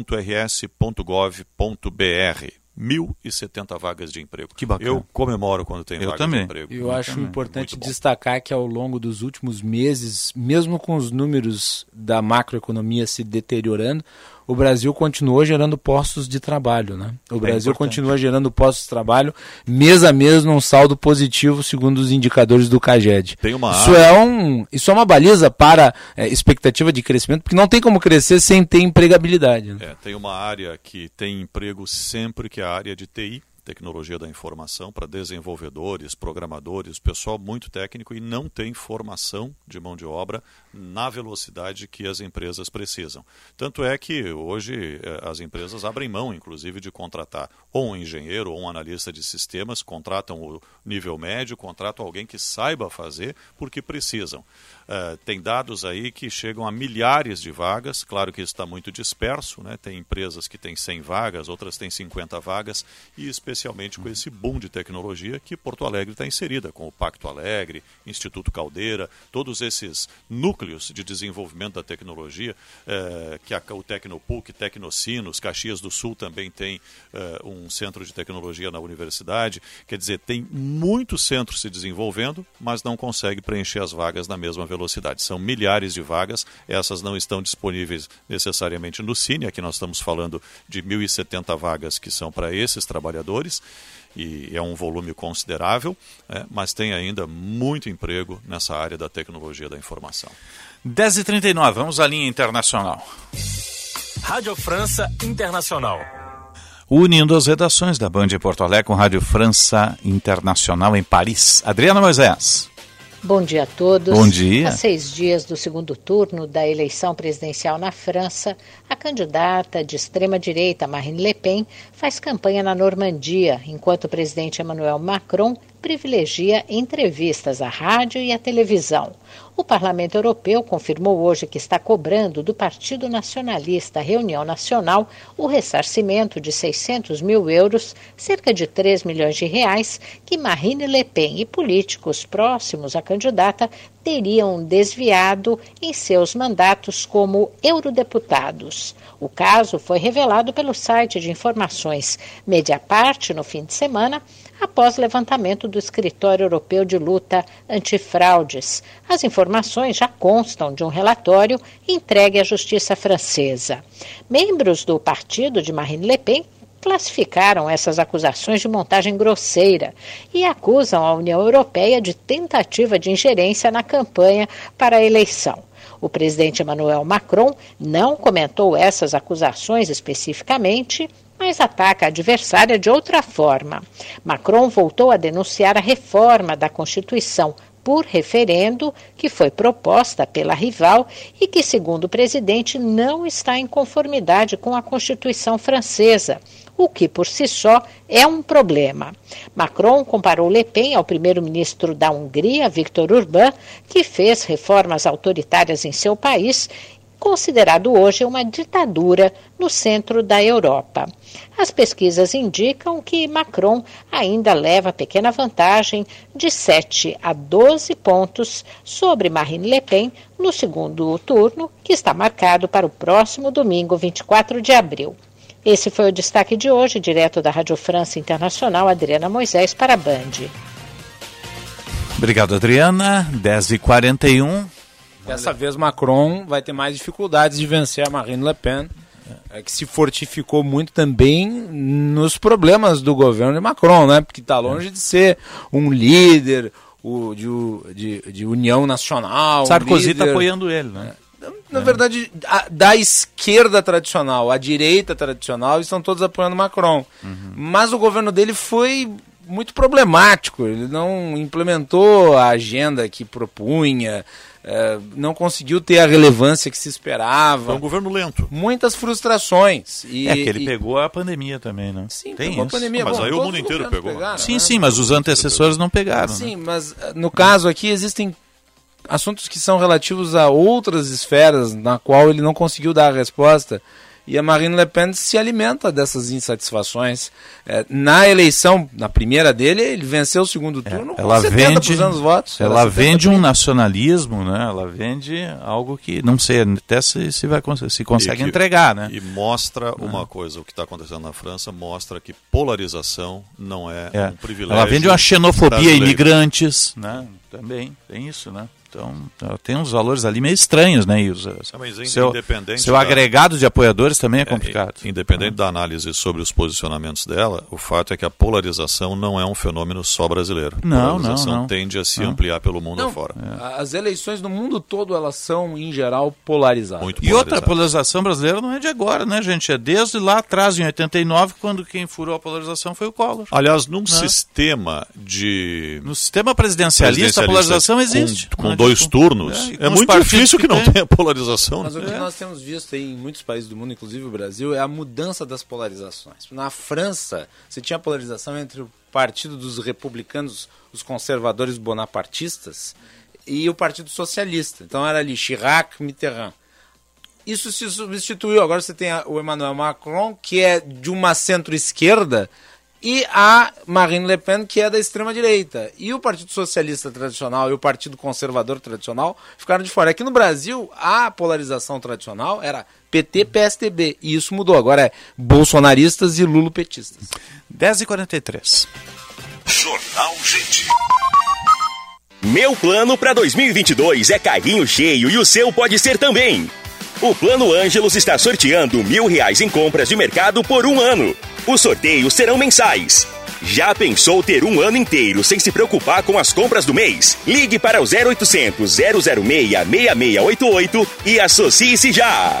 dúvidaCine@portoalegre.rs.gov.br 1.070 vagas de emprego. Que bacana. Eu comemoro quando tem Eu vagas também. de emprego. Eu acho importante destacar que ao longo dos últimos meses, mesmo com os números da macroeconomia se deteriorando, o Brasil continuou gerando postos de trabalho, né? O Brasil importante. continua gerando postos de trabalho mês a mês num saldo positivo, segundo os indicadores do CAGED. Tem uma isso é um, isso é uma baliza para é, expectativa de crescimento, porque não tem como crescer sem ter empregabilidade. Né? É, tem uma área que tem emprego sempre, que é a área de TI, tecnologia da informação, para desenvolvedores, programadores, pessoal muito técnico e não tem formação de mão de obra na velocidade que as empresas precisam. Tanto é que hoje eh, as empresas abrem mão, inclusive, de contratar ou um engenheiro ou um analista de sistemas, contratam o nível médio, contratam alguém que saiba fazer porque precisam. Uh, tem dados aí que chegam a milhares de vagas, claro que isso está muito disperso, né? tem empresas que têm 100 vagas, outras têm 50 vagas, e especialmente com esse boom de tecnologia que Porto Alegre está inserida, com o Pacto Alegre, Instituto Caldeira, todos esses núcleos de desenvolvimento da tecnologia, uh, que a, o Tecnopuc, Tecnocinos, Caxias do Sul também tem uh, um centro de tecnologia na universidade, quer dizer, tem muitos centros se desenvolvendo, mas não consegue preencher as vagas na mesma velocidade. São milhares de vagas, essas não estão disponíveis necessariamente no Cine, aqui nós estamos falando de 1.070 vagas que são para esses trabalhadores, e é um volume considerável, é, mas tem ainda muito emprego nessa área da tecnologia da informação. 10h39, vamos à linha internacional. Rádio França Internacional. Unindo as redações da Band em Porto Alegre com Rádio França Internacional em Paris. Adriana Moisés. Bom dia a todos. Bom dia. Há seis dias do segundo turno da eleição presidencial na França, a candidata de extrema-direita Marine Le Pen faz campanha na Normandia, enquanto o presidente Emmanuel Macron privilegia entrevistas à rádio e à televisão. O Parlamento Europeu confirmou hoje que está cobrando do Partido Nacionalista Reunião Nacional o ressarcimento de 600 mil euros, cerca de 3 milhões de reais, que Marine Le Pen e políticos próximos à candidata teriam desviado em seus mandatos como eurodeputados. O caso foi revelado pelo site de informações Mediapart no fim de semana, após levantamento do Escritório Europeu de Luta Antifraudes. As informações já constam de um relatório entregue à justiça francesa. Membros do partido de Marine Le Pen classificaram essas acusações de montagem grosseira e acusam a União Europeia de tentativa de ingerência na campanha para a eleição. O presidente Emmanuel Macron não comentou essas acusações especificamente, mas ataca a adversária de outra forma. Macron voltou a denunciar a reforma da Constituição por referendo que foi proposta pela rival e que, segundo o presidente, não está em conformidade com a Constituição francesa, o que por si só é um problema. Macron comparou Le Pen ao primeiro-ministro da Hungria, Viktor Orbán, que fez reformas autoritárias em seu país considerado hoje uma ditadura no centro da Europa. As pesquisas indicam que Macron ainda leva pequena vantagem de 7 a 12 pontos sobre Marine Le Pen no segundo turno, que está marcado para o próximo domingo, 24 de abril. Esse foi o destaque de hoje, direto da Rádio França Internacional, Adriana Moisés para a Band. Obrigado, Adriana. 10h41. Dessa vez Macron vai ter mais dificuldades de vencer a Marine Le Pen, é, que se fortificou muito também nos problemas do governo de Macron, né? Porque está longe de ser um líder o, de, de, de união nacional. Sarkozy está apoiando ele, né? Na é. verdade, a, da esquerda tradicional, a direita tradicional, estão todos apoiando Macron. Uhum. Mas o governo dele foi muito problemático. Ele não implementou a agenda que propunha, é, não conseguiu ter a relevância que se esperava. Foi um governo lento. Muitas frustrações. E, é que ele e... pegou a pandemia também, né? Sim, Tem pegou isso. a pandemia. Mas Bom, aí o mundo inteiro pegou. Pegaram, sim, né? sim, mas os antecessores não pegaram. Sim, né? mas eh, no caso aqui existem assuntos que são relativos a outras esferas na qual ele não conseguiu dar a resposta e a Marine Le Pen se alimenta dessas insatisfações. É, na eleição, na primeira dele, ele venceu o segundo é, turno é, ela com 70% vende, dos votos. Ela vende um nacionalismo, né? ela vende algo que não sei até se, se, vai, se consegue que, entregar. Né? E mostra uma coisa, o que está acontecendo na França mostra que polarização não é, é. um privilégio. Ela vende uma xenofobia brasileiro. imigrantes, né? também tem isso, né? Então, tem uns valores ali meio estranhos, né? E os, seu, seu da... agregado de apoiadores também é complicado. É, independente da análise sobre os posicionamentos dela, o fato é que a polarização não é um fenômeno só brasileiro. Não, a polarização não, não. tende a se não. ampliar pelo mundo não, afora. É. As eleições no mundo todo, elas são, em geral, polarizadas. Muito e outra, a polarização brasileira não é de agora, né, gente? É desde lá atrás, em 89, quando quem furou a polarização foi o Collor. Aliás, num né? sistema de... No sistema presidencialista, presidencialista a polarização existe. Com, com dois turnos, é, é muito difícil que, que não tenha polarização. Mas né? o que nós temos visto em muitos países do mundo, inclusive o Brasil, é a mudança das polarizações. Na França, você tinha polarização entre o Partido dos Republicanos, os conservadores bonapartistas, e o Partido Socialista. Então era ali Chirac, Mitterrand. Isso se substituiu. Agora você tem o Emmanuel Macron, que é de uma centro-esquerda, e a Marine Le Pen, que é da extrema-direita. E o Partido Socialista tradicional e o Partido Conservador tradicional ficaram de fora. Aqui no Brasil, a polarização tradicional era PT, PSDB. E isso mudou. Agora é bolsonaristas e lulopetistas. 10h43. Jornal Gente. Meu plano para 2022 é carrinho cheio e o seu pode ser também. O Plano Ângelos está sorteando mil reais em compras de mercado por um ano. Os sorteios serão mensais. Já pensou ter um ano inteiro sem se preocupar com as compras do mês? Ligue para o 0800 006 6688 e associe-se já!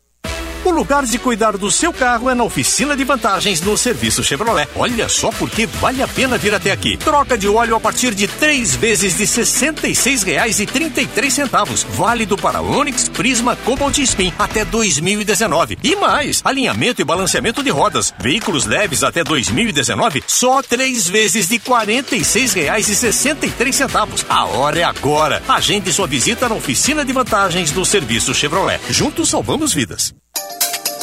O lugar de cuidar do seu carro é na oficina de vantagens no serviço Chevrolet. Olha só porque vale a pena vir até aqui. Troca de óleo a partir de três vezes de R$ 66,33. Válido para Onix, Prisma, Cobalt e Spin até 2019. E mais, alinhamento e balanceamento de rodas. Veículos leves até 2019, só três vezes de R$ 46,63. A hora é agora. Agende sua visita na oficina de vantagens do serviço Chevrolet. Juntos salvamos vidas.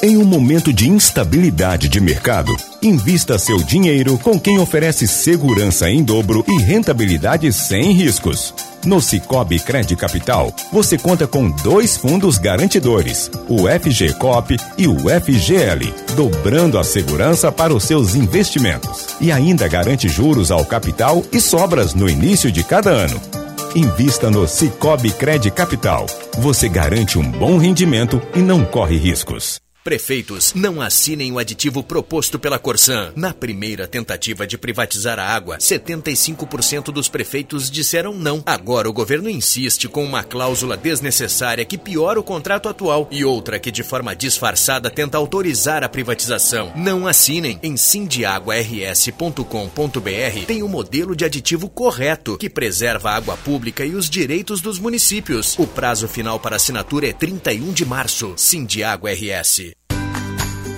Em um momento de instabilidade de mercado, invista seu dinheiro com quem oferece segurança em dobro e rentabilidade sem riscos. No Cicobi Cred Capital, você conta com dois fundos garantidores, o FGCOP e o FGL, dobrando a segurança para os seus investimentos. E ainda garante juros ao capital e sobras no início de cada ano. Invista no Cicobi Cred Capital. Você garante um bom rendimento e não corre riscos. Prefeitos, não assinem o aditivo proposto pela Corsan. Na primeira tentativa de privatizar a água, 75% dos prefeitos disseram não. Agora o governo insiste com uma cláusula desnecessária que piora o contrato atual e outra que de forma disfarçada tenta autorizar a privatização. Não assinem. Em sindiaguars.com.br tem o um modelo de aditivo correto que preserva a água pública e os direitos dos municípios. O prazo final para assinatura é 31 de março. Sindiago RS.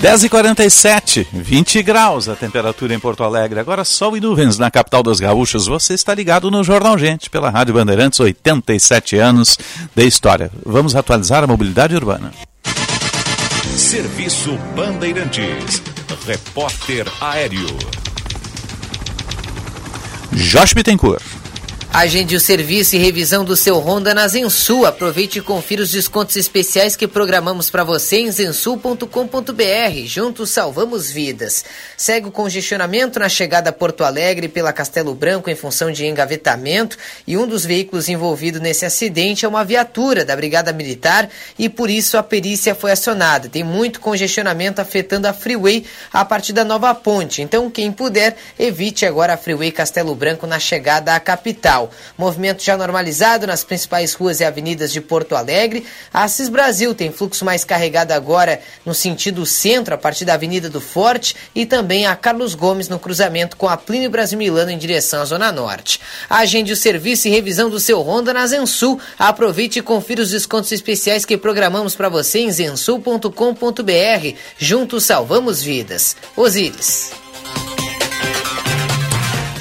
10h47, 20 graus a temperatura em Porto Alegre. Agora sol e nuvens na capital dos gaúchos. Você está ligado no Jornal Gente, pela Rádio Bandeirantes, 87 anos de história. Vamos atualizar a mobilidade urbana. Serviço Bandeirantes. Repórter Aéreo. Josh Bittencourt. Agende o serviço e revisão do seu Honda na Zensul. Aproveite e confira os descontos especiais que programamos para você em zensul.com.br. Juntos salvamos vidas. Segue o congestionamento na chegada a Porto Alegre pela Castelo Branco em função de engavetamento e um dos veículos envolvido nesse acidente é uma viatura da Brigada Militar e por isso a perícia foi acionada. Tem muito congestionamento afetando a Freeway a partir da nova ponte. Então, quem puder, evite agora a Freeway Castelo Branco na chegada à capital. Movimento já normalizado nas principais ruas e avenidas de Porto Alegre. A Assis Brasil tem fluxo mais carregado agora no sentido centro, a partir da Avenida do Forte, e também a Carlos Gomes no cruzamento com a Plínio Brasil Milano em direção à Zona Norte. Agende o serviço e revisão do seu Honda na Zensul. Aproveite e confira os descontos especiais que programamos para você em zensul.com.br. Juntos salvamos vidas. Osíris.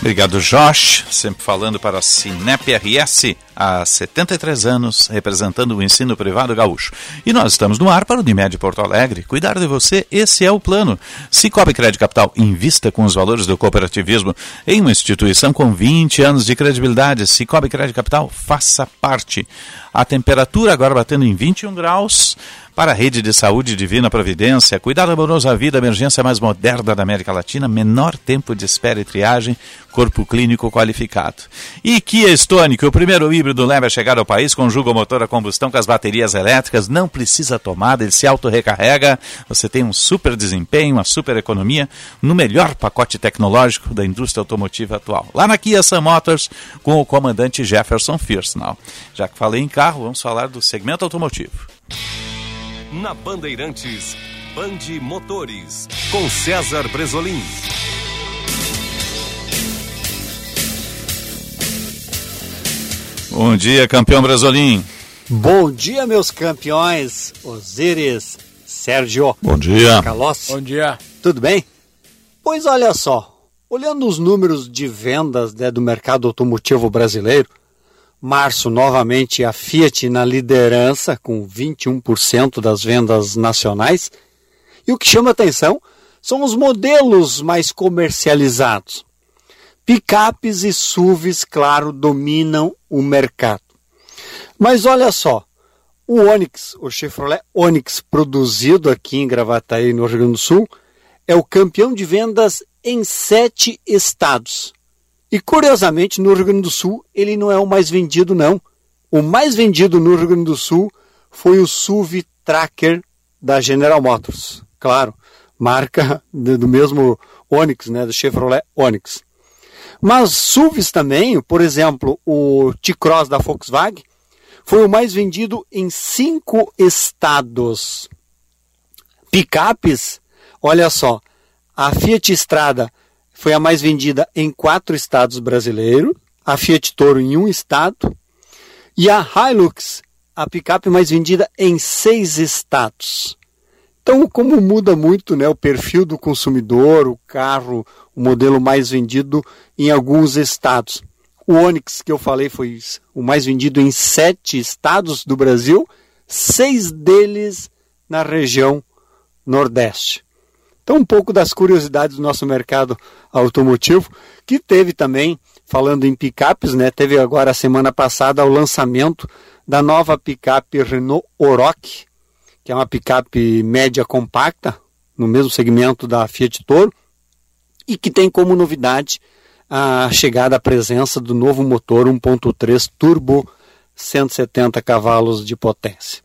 Obrigado, Josh. Sempre falando para a Cinep RS há 73 anos, representando o ensino privado gaúcho. E nós estamos no ar para o Unimed Porto Alegre. Cuidar de você, esse é o plano. Cicobi Crédito Capital, invista com os valores do cooperativismo em uma instituição com 20 anos de credibilidade. Cicobi Crédito Capital, faça parte. A temperatura agora batendo em 21 graus para a rede de saúde Divina Providência, cuidado amoroso à vida, emergência mais moderna da América Latina, menor tempo de espera e triagem, corpo clínico qualificado. E Kia Stonic, o primeiro híbrido leve a chegar ao país, conjuga o motor a combustão com as baterias elétricas, não precisa tomada, ele se auto-recarrega, você tem um super desempenho, uma super economia, no melhor pacote tecnológico da indústria automotiva atual. Lá na Kia Sun Motors, com o comandante Jefferson Firstnall. Já que falei em carro, vamos falar do segmento automotivo. Na Bandeirantes, Bande Motores, com César Bresolim. Bom dia, campeão Bresolim. Bom dia, meus campeões, Osíris, Sérgio. Bom dia. Calós. Bom dia. Tudo bem? Pois olha só, olhando os números de vendas né, do mercado automotivo brasileiro, Março, novamente, a Fiat na liderança, com 21% das vendas nacionais. E o que chama atenção são os modelos mais comercializados. Picapes e SUVs, claro, dominam o mercado. Mas olha só, O Onix, o Chevrolet Onix, produzido aqui em Gravataí, no Rio Grande do Sul, é o campeão de vendas em sete estados. E curiosamente, no Rio Grande do Sul, ele não é o mais vendido, não. O mais vendido no Rio Grande do Sul foi o SUV Tracker da General Motors. Claro, marca do mesmo Onix, né, do Chevrolet Onix. Mas SUVs também, por exemplo, o T-Cross da Volkswagen, foi o mais vendido em cinco estados. Picapes, olha só, a Fiat Strada foi a mais vendida em quatro estados brasileiros, a Fiat Toro em um estado, e a Hilux, a picape mais vendida em seis estados. Então, como muda muito né, o perfil do consumidor, o carro, o modelo mais vendido em alguns estados. O Onix, que eu falei, foi o mais vendido em sete estados do Brasil, seis deles na região Nordeste. Então, um pouco das curiosidades do nosso mercado automotivo, que teve também, falando em picapes, né, teve agora semana passada o lançamento da nova picape Renault Oroch, que é uma picape média compacta, no mesmo segmento da Fiat Toro, e que tem como novidade a chegada à presença do novo motor 1.3 turbo 170 cavalos de potência.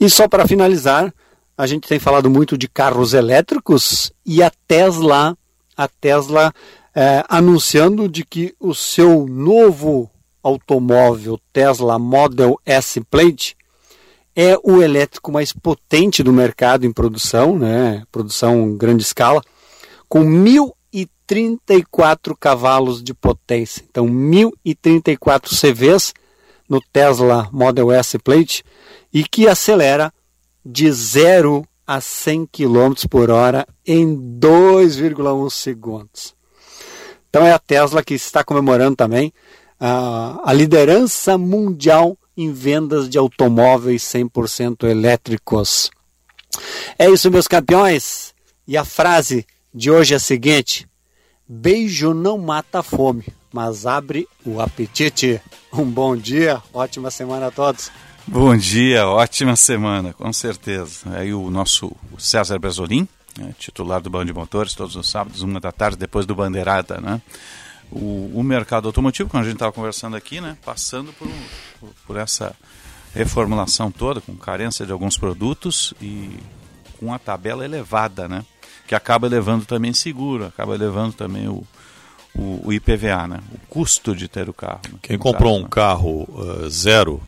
E só para finalizar, a gente tem falado muito de carros elétricos e a Tesla, a Tesla é, anunciando de que o seu novo automóvel Tesla Model S Plate é o elétrico mais potente do mercado em produção, né? Produção em grande escala, com 1.034 cavalos de potência. Então, 1.034 CVs no Tesla Model S Plate e que acelera de 0 a 100 km por hora em 2,1 segundos. Então é a Tesla que está comemorando também a, a liderança mundial em vendas de automóveis 100% elétricos. É isso, meus campeões. E a frase de hoje é a seguinte: Beijo não mata a fome, mas abre o apetite. Um bom dia, ótima semana a todos. Bom dia, ótima semana, com certeza. Aí o nosso César Brasolim, né, titular do Band de Motores, todos os sábados, uma da tarde, depois do Bandeirada, né? O, o mercado automotivo, como a gente estava conversando aqui, né? Passando por, por, por essa reformulação toda, com carência de alguns produtos e com a tabela elevada, né? Que acaba elevando também seguro, acaba elevando também o, o, o IPVA, né? O custo de ter o carro. Né? Quem comprou um né? carro uh, zero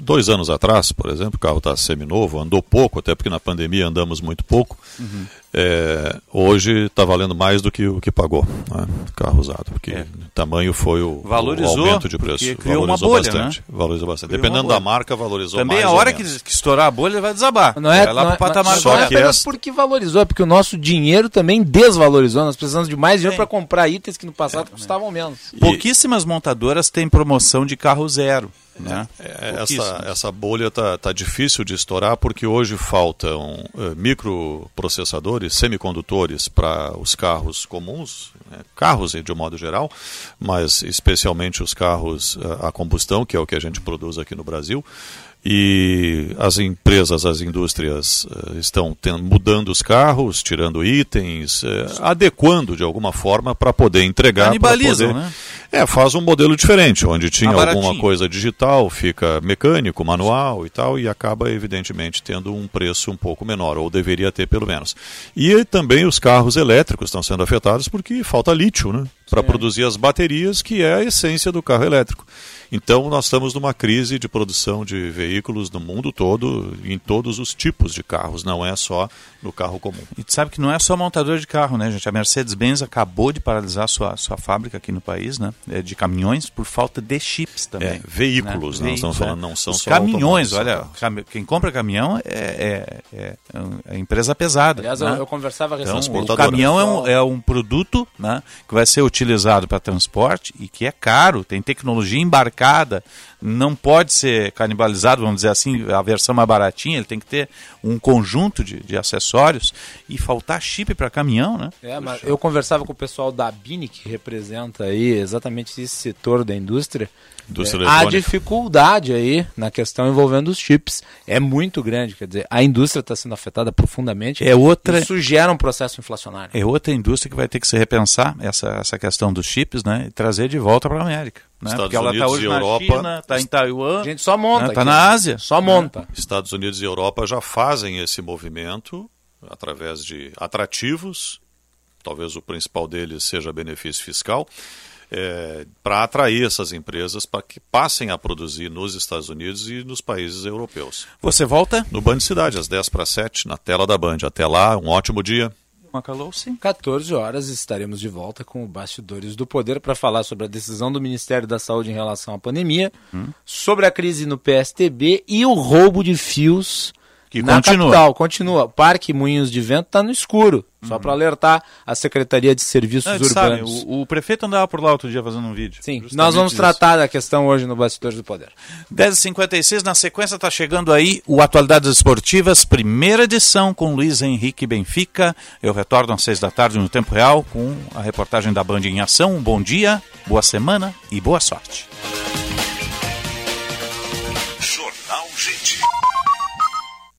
dois anos atrás, por exemplo, o carro está seminovo, andou pouco, até porque na pandemia andamos muito pouco. Uhum. É, hoje está valendo mais do que o que pagou, né? carro usado, porque é. o tamanho foi o, valorizou, o aumento de preço. Criou valorizou uma bolha, bastante. Né? Valorizou bastante. Criou Dependendo da marca, valorizou Também mais. Também a hora que, que, estourar a bolha vai desabar. Não é, é lá não, pro patamar não, não é apenas porque valorizou, é porque o nosso dinheiro também desvalorizou. Nós precisamos de mais dinheiro para comprar itens que no passado é, custavam menos. E... Pouquíssimas montadoras têm promoção de carro zero. Né? É, essa, essa bolha está tá difícil de estourar porque hoje faltam uh, microprocessadores, semicondutores para os carros comuns, né? carros de um modo geral, mas especialmente os carros uh, a combustão, que é o que a gente produz aqui no Brasil e as empresas, as indústrias uh, estão tendo, mudando os carros, tirando itens, adequando de alguma forma para poder entregar. Canibalizam, poder... né? É, faz um modelo diferente, onde tinha alguma coisa digital, fica mecânico, manual e tal, e acaba evidentemente tendo um preço um pouco menor, ou deveria ter pelo menos. E também os carros elétricos estão sendo afetados porque falta lítio, né? Para produzir as baterias, que é a essência do carro elétrico. Então, nós estamos numa crise de produção de veículos no mundo todo, em todos os tipos de carros, não é só no carro comum. E tu sabe que não é só montador de carro, né, gente? A Mercedes-Benz acabou de paralisar sua, sua fábrica aqui no país, né? É, de caminhões por falta de chips também. É, veículos, né? nós estamos falando, não são Os só caminhões, olha, quem compra caminhão é, é, é, é empresa pesada. Aliás, né? eu, eu, conversava então, O caminhão é um, é um produto né, que vai ser utilizado utilizado para transporte e que é caro, tem tecnologia embarcada, não pode ser canibalizado, vamos dizer assim, a versão mais baratinha, ele tem que ter um conjunto de, de acessórios e faltar chip para caminhão, né? É, mas eu conversava com o pessoal da Bini, que representa aí exatamente esse setor da indústria. É, a eletrônica. dificuldade aí na questão envolvendo os chips é muito grande, quer dizer, a indústria está sendo afetada profundamente. É outra- Isso gera um processo inflacionário. É outra indústria que vai ter que se repensar essa, essa questão dos chips, né? E trazer de volta para a América. Né? Estados Porque ela está Unidos hoje e na Europa- China, está em Taiwan. A gente só monta. Está aqui, na né? Ásia. Só monta. Estados Unidos e Europa já fazem esse movimento através de atrativos, talvez o principal deles seja benefício fiscal, para atrair essas empresas para que passem a produzir nos Estados Unidos e nos países europeus. Você volta? No Band Cidade, às 10 para 7, na tela da Band. Até lá, um ótimo dia. Macalou, sim. 14 horas estaremos de volta com o Bastidores do Poder para falar sobre a decisão do Ministério da Saúde em relação à pandemia, Hum. sobre a crise no PSTB e o roubo de fios Que na continua. capital. Continua. Parque Moinhos de Vento está no escuro. Só para alertar a Secretaria de Serviços Não, Urbanos. o, o prefeito andava por lá outro dia fazendo um vídeo. Sim, nós vamos isso. tratar da questão hoje no Bastidores do Poder. 10h56, na sequência está chegando aí o Atualidades Esportivas, primeira edição com Luiz Henrique Benfica. Eu retorno às 6 da tarde no Tempo Real com a reportagem da Band em Ação. Um bom dia, boa semana e boa sorte. Jornal Gente.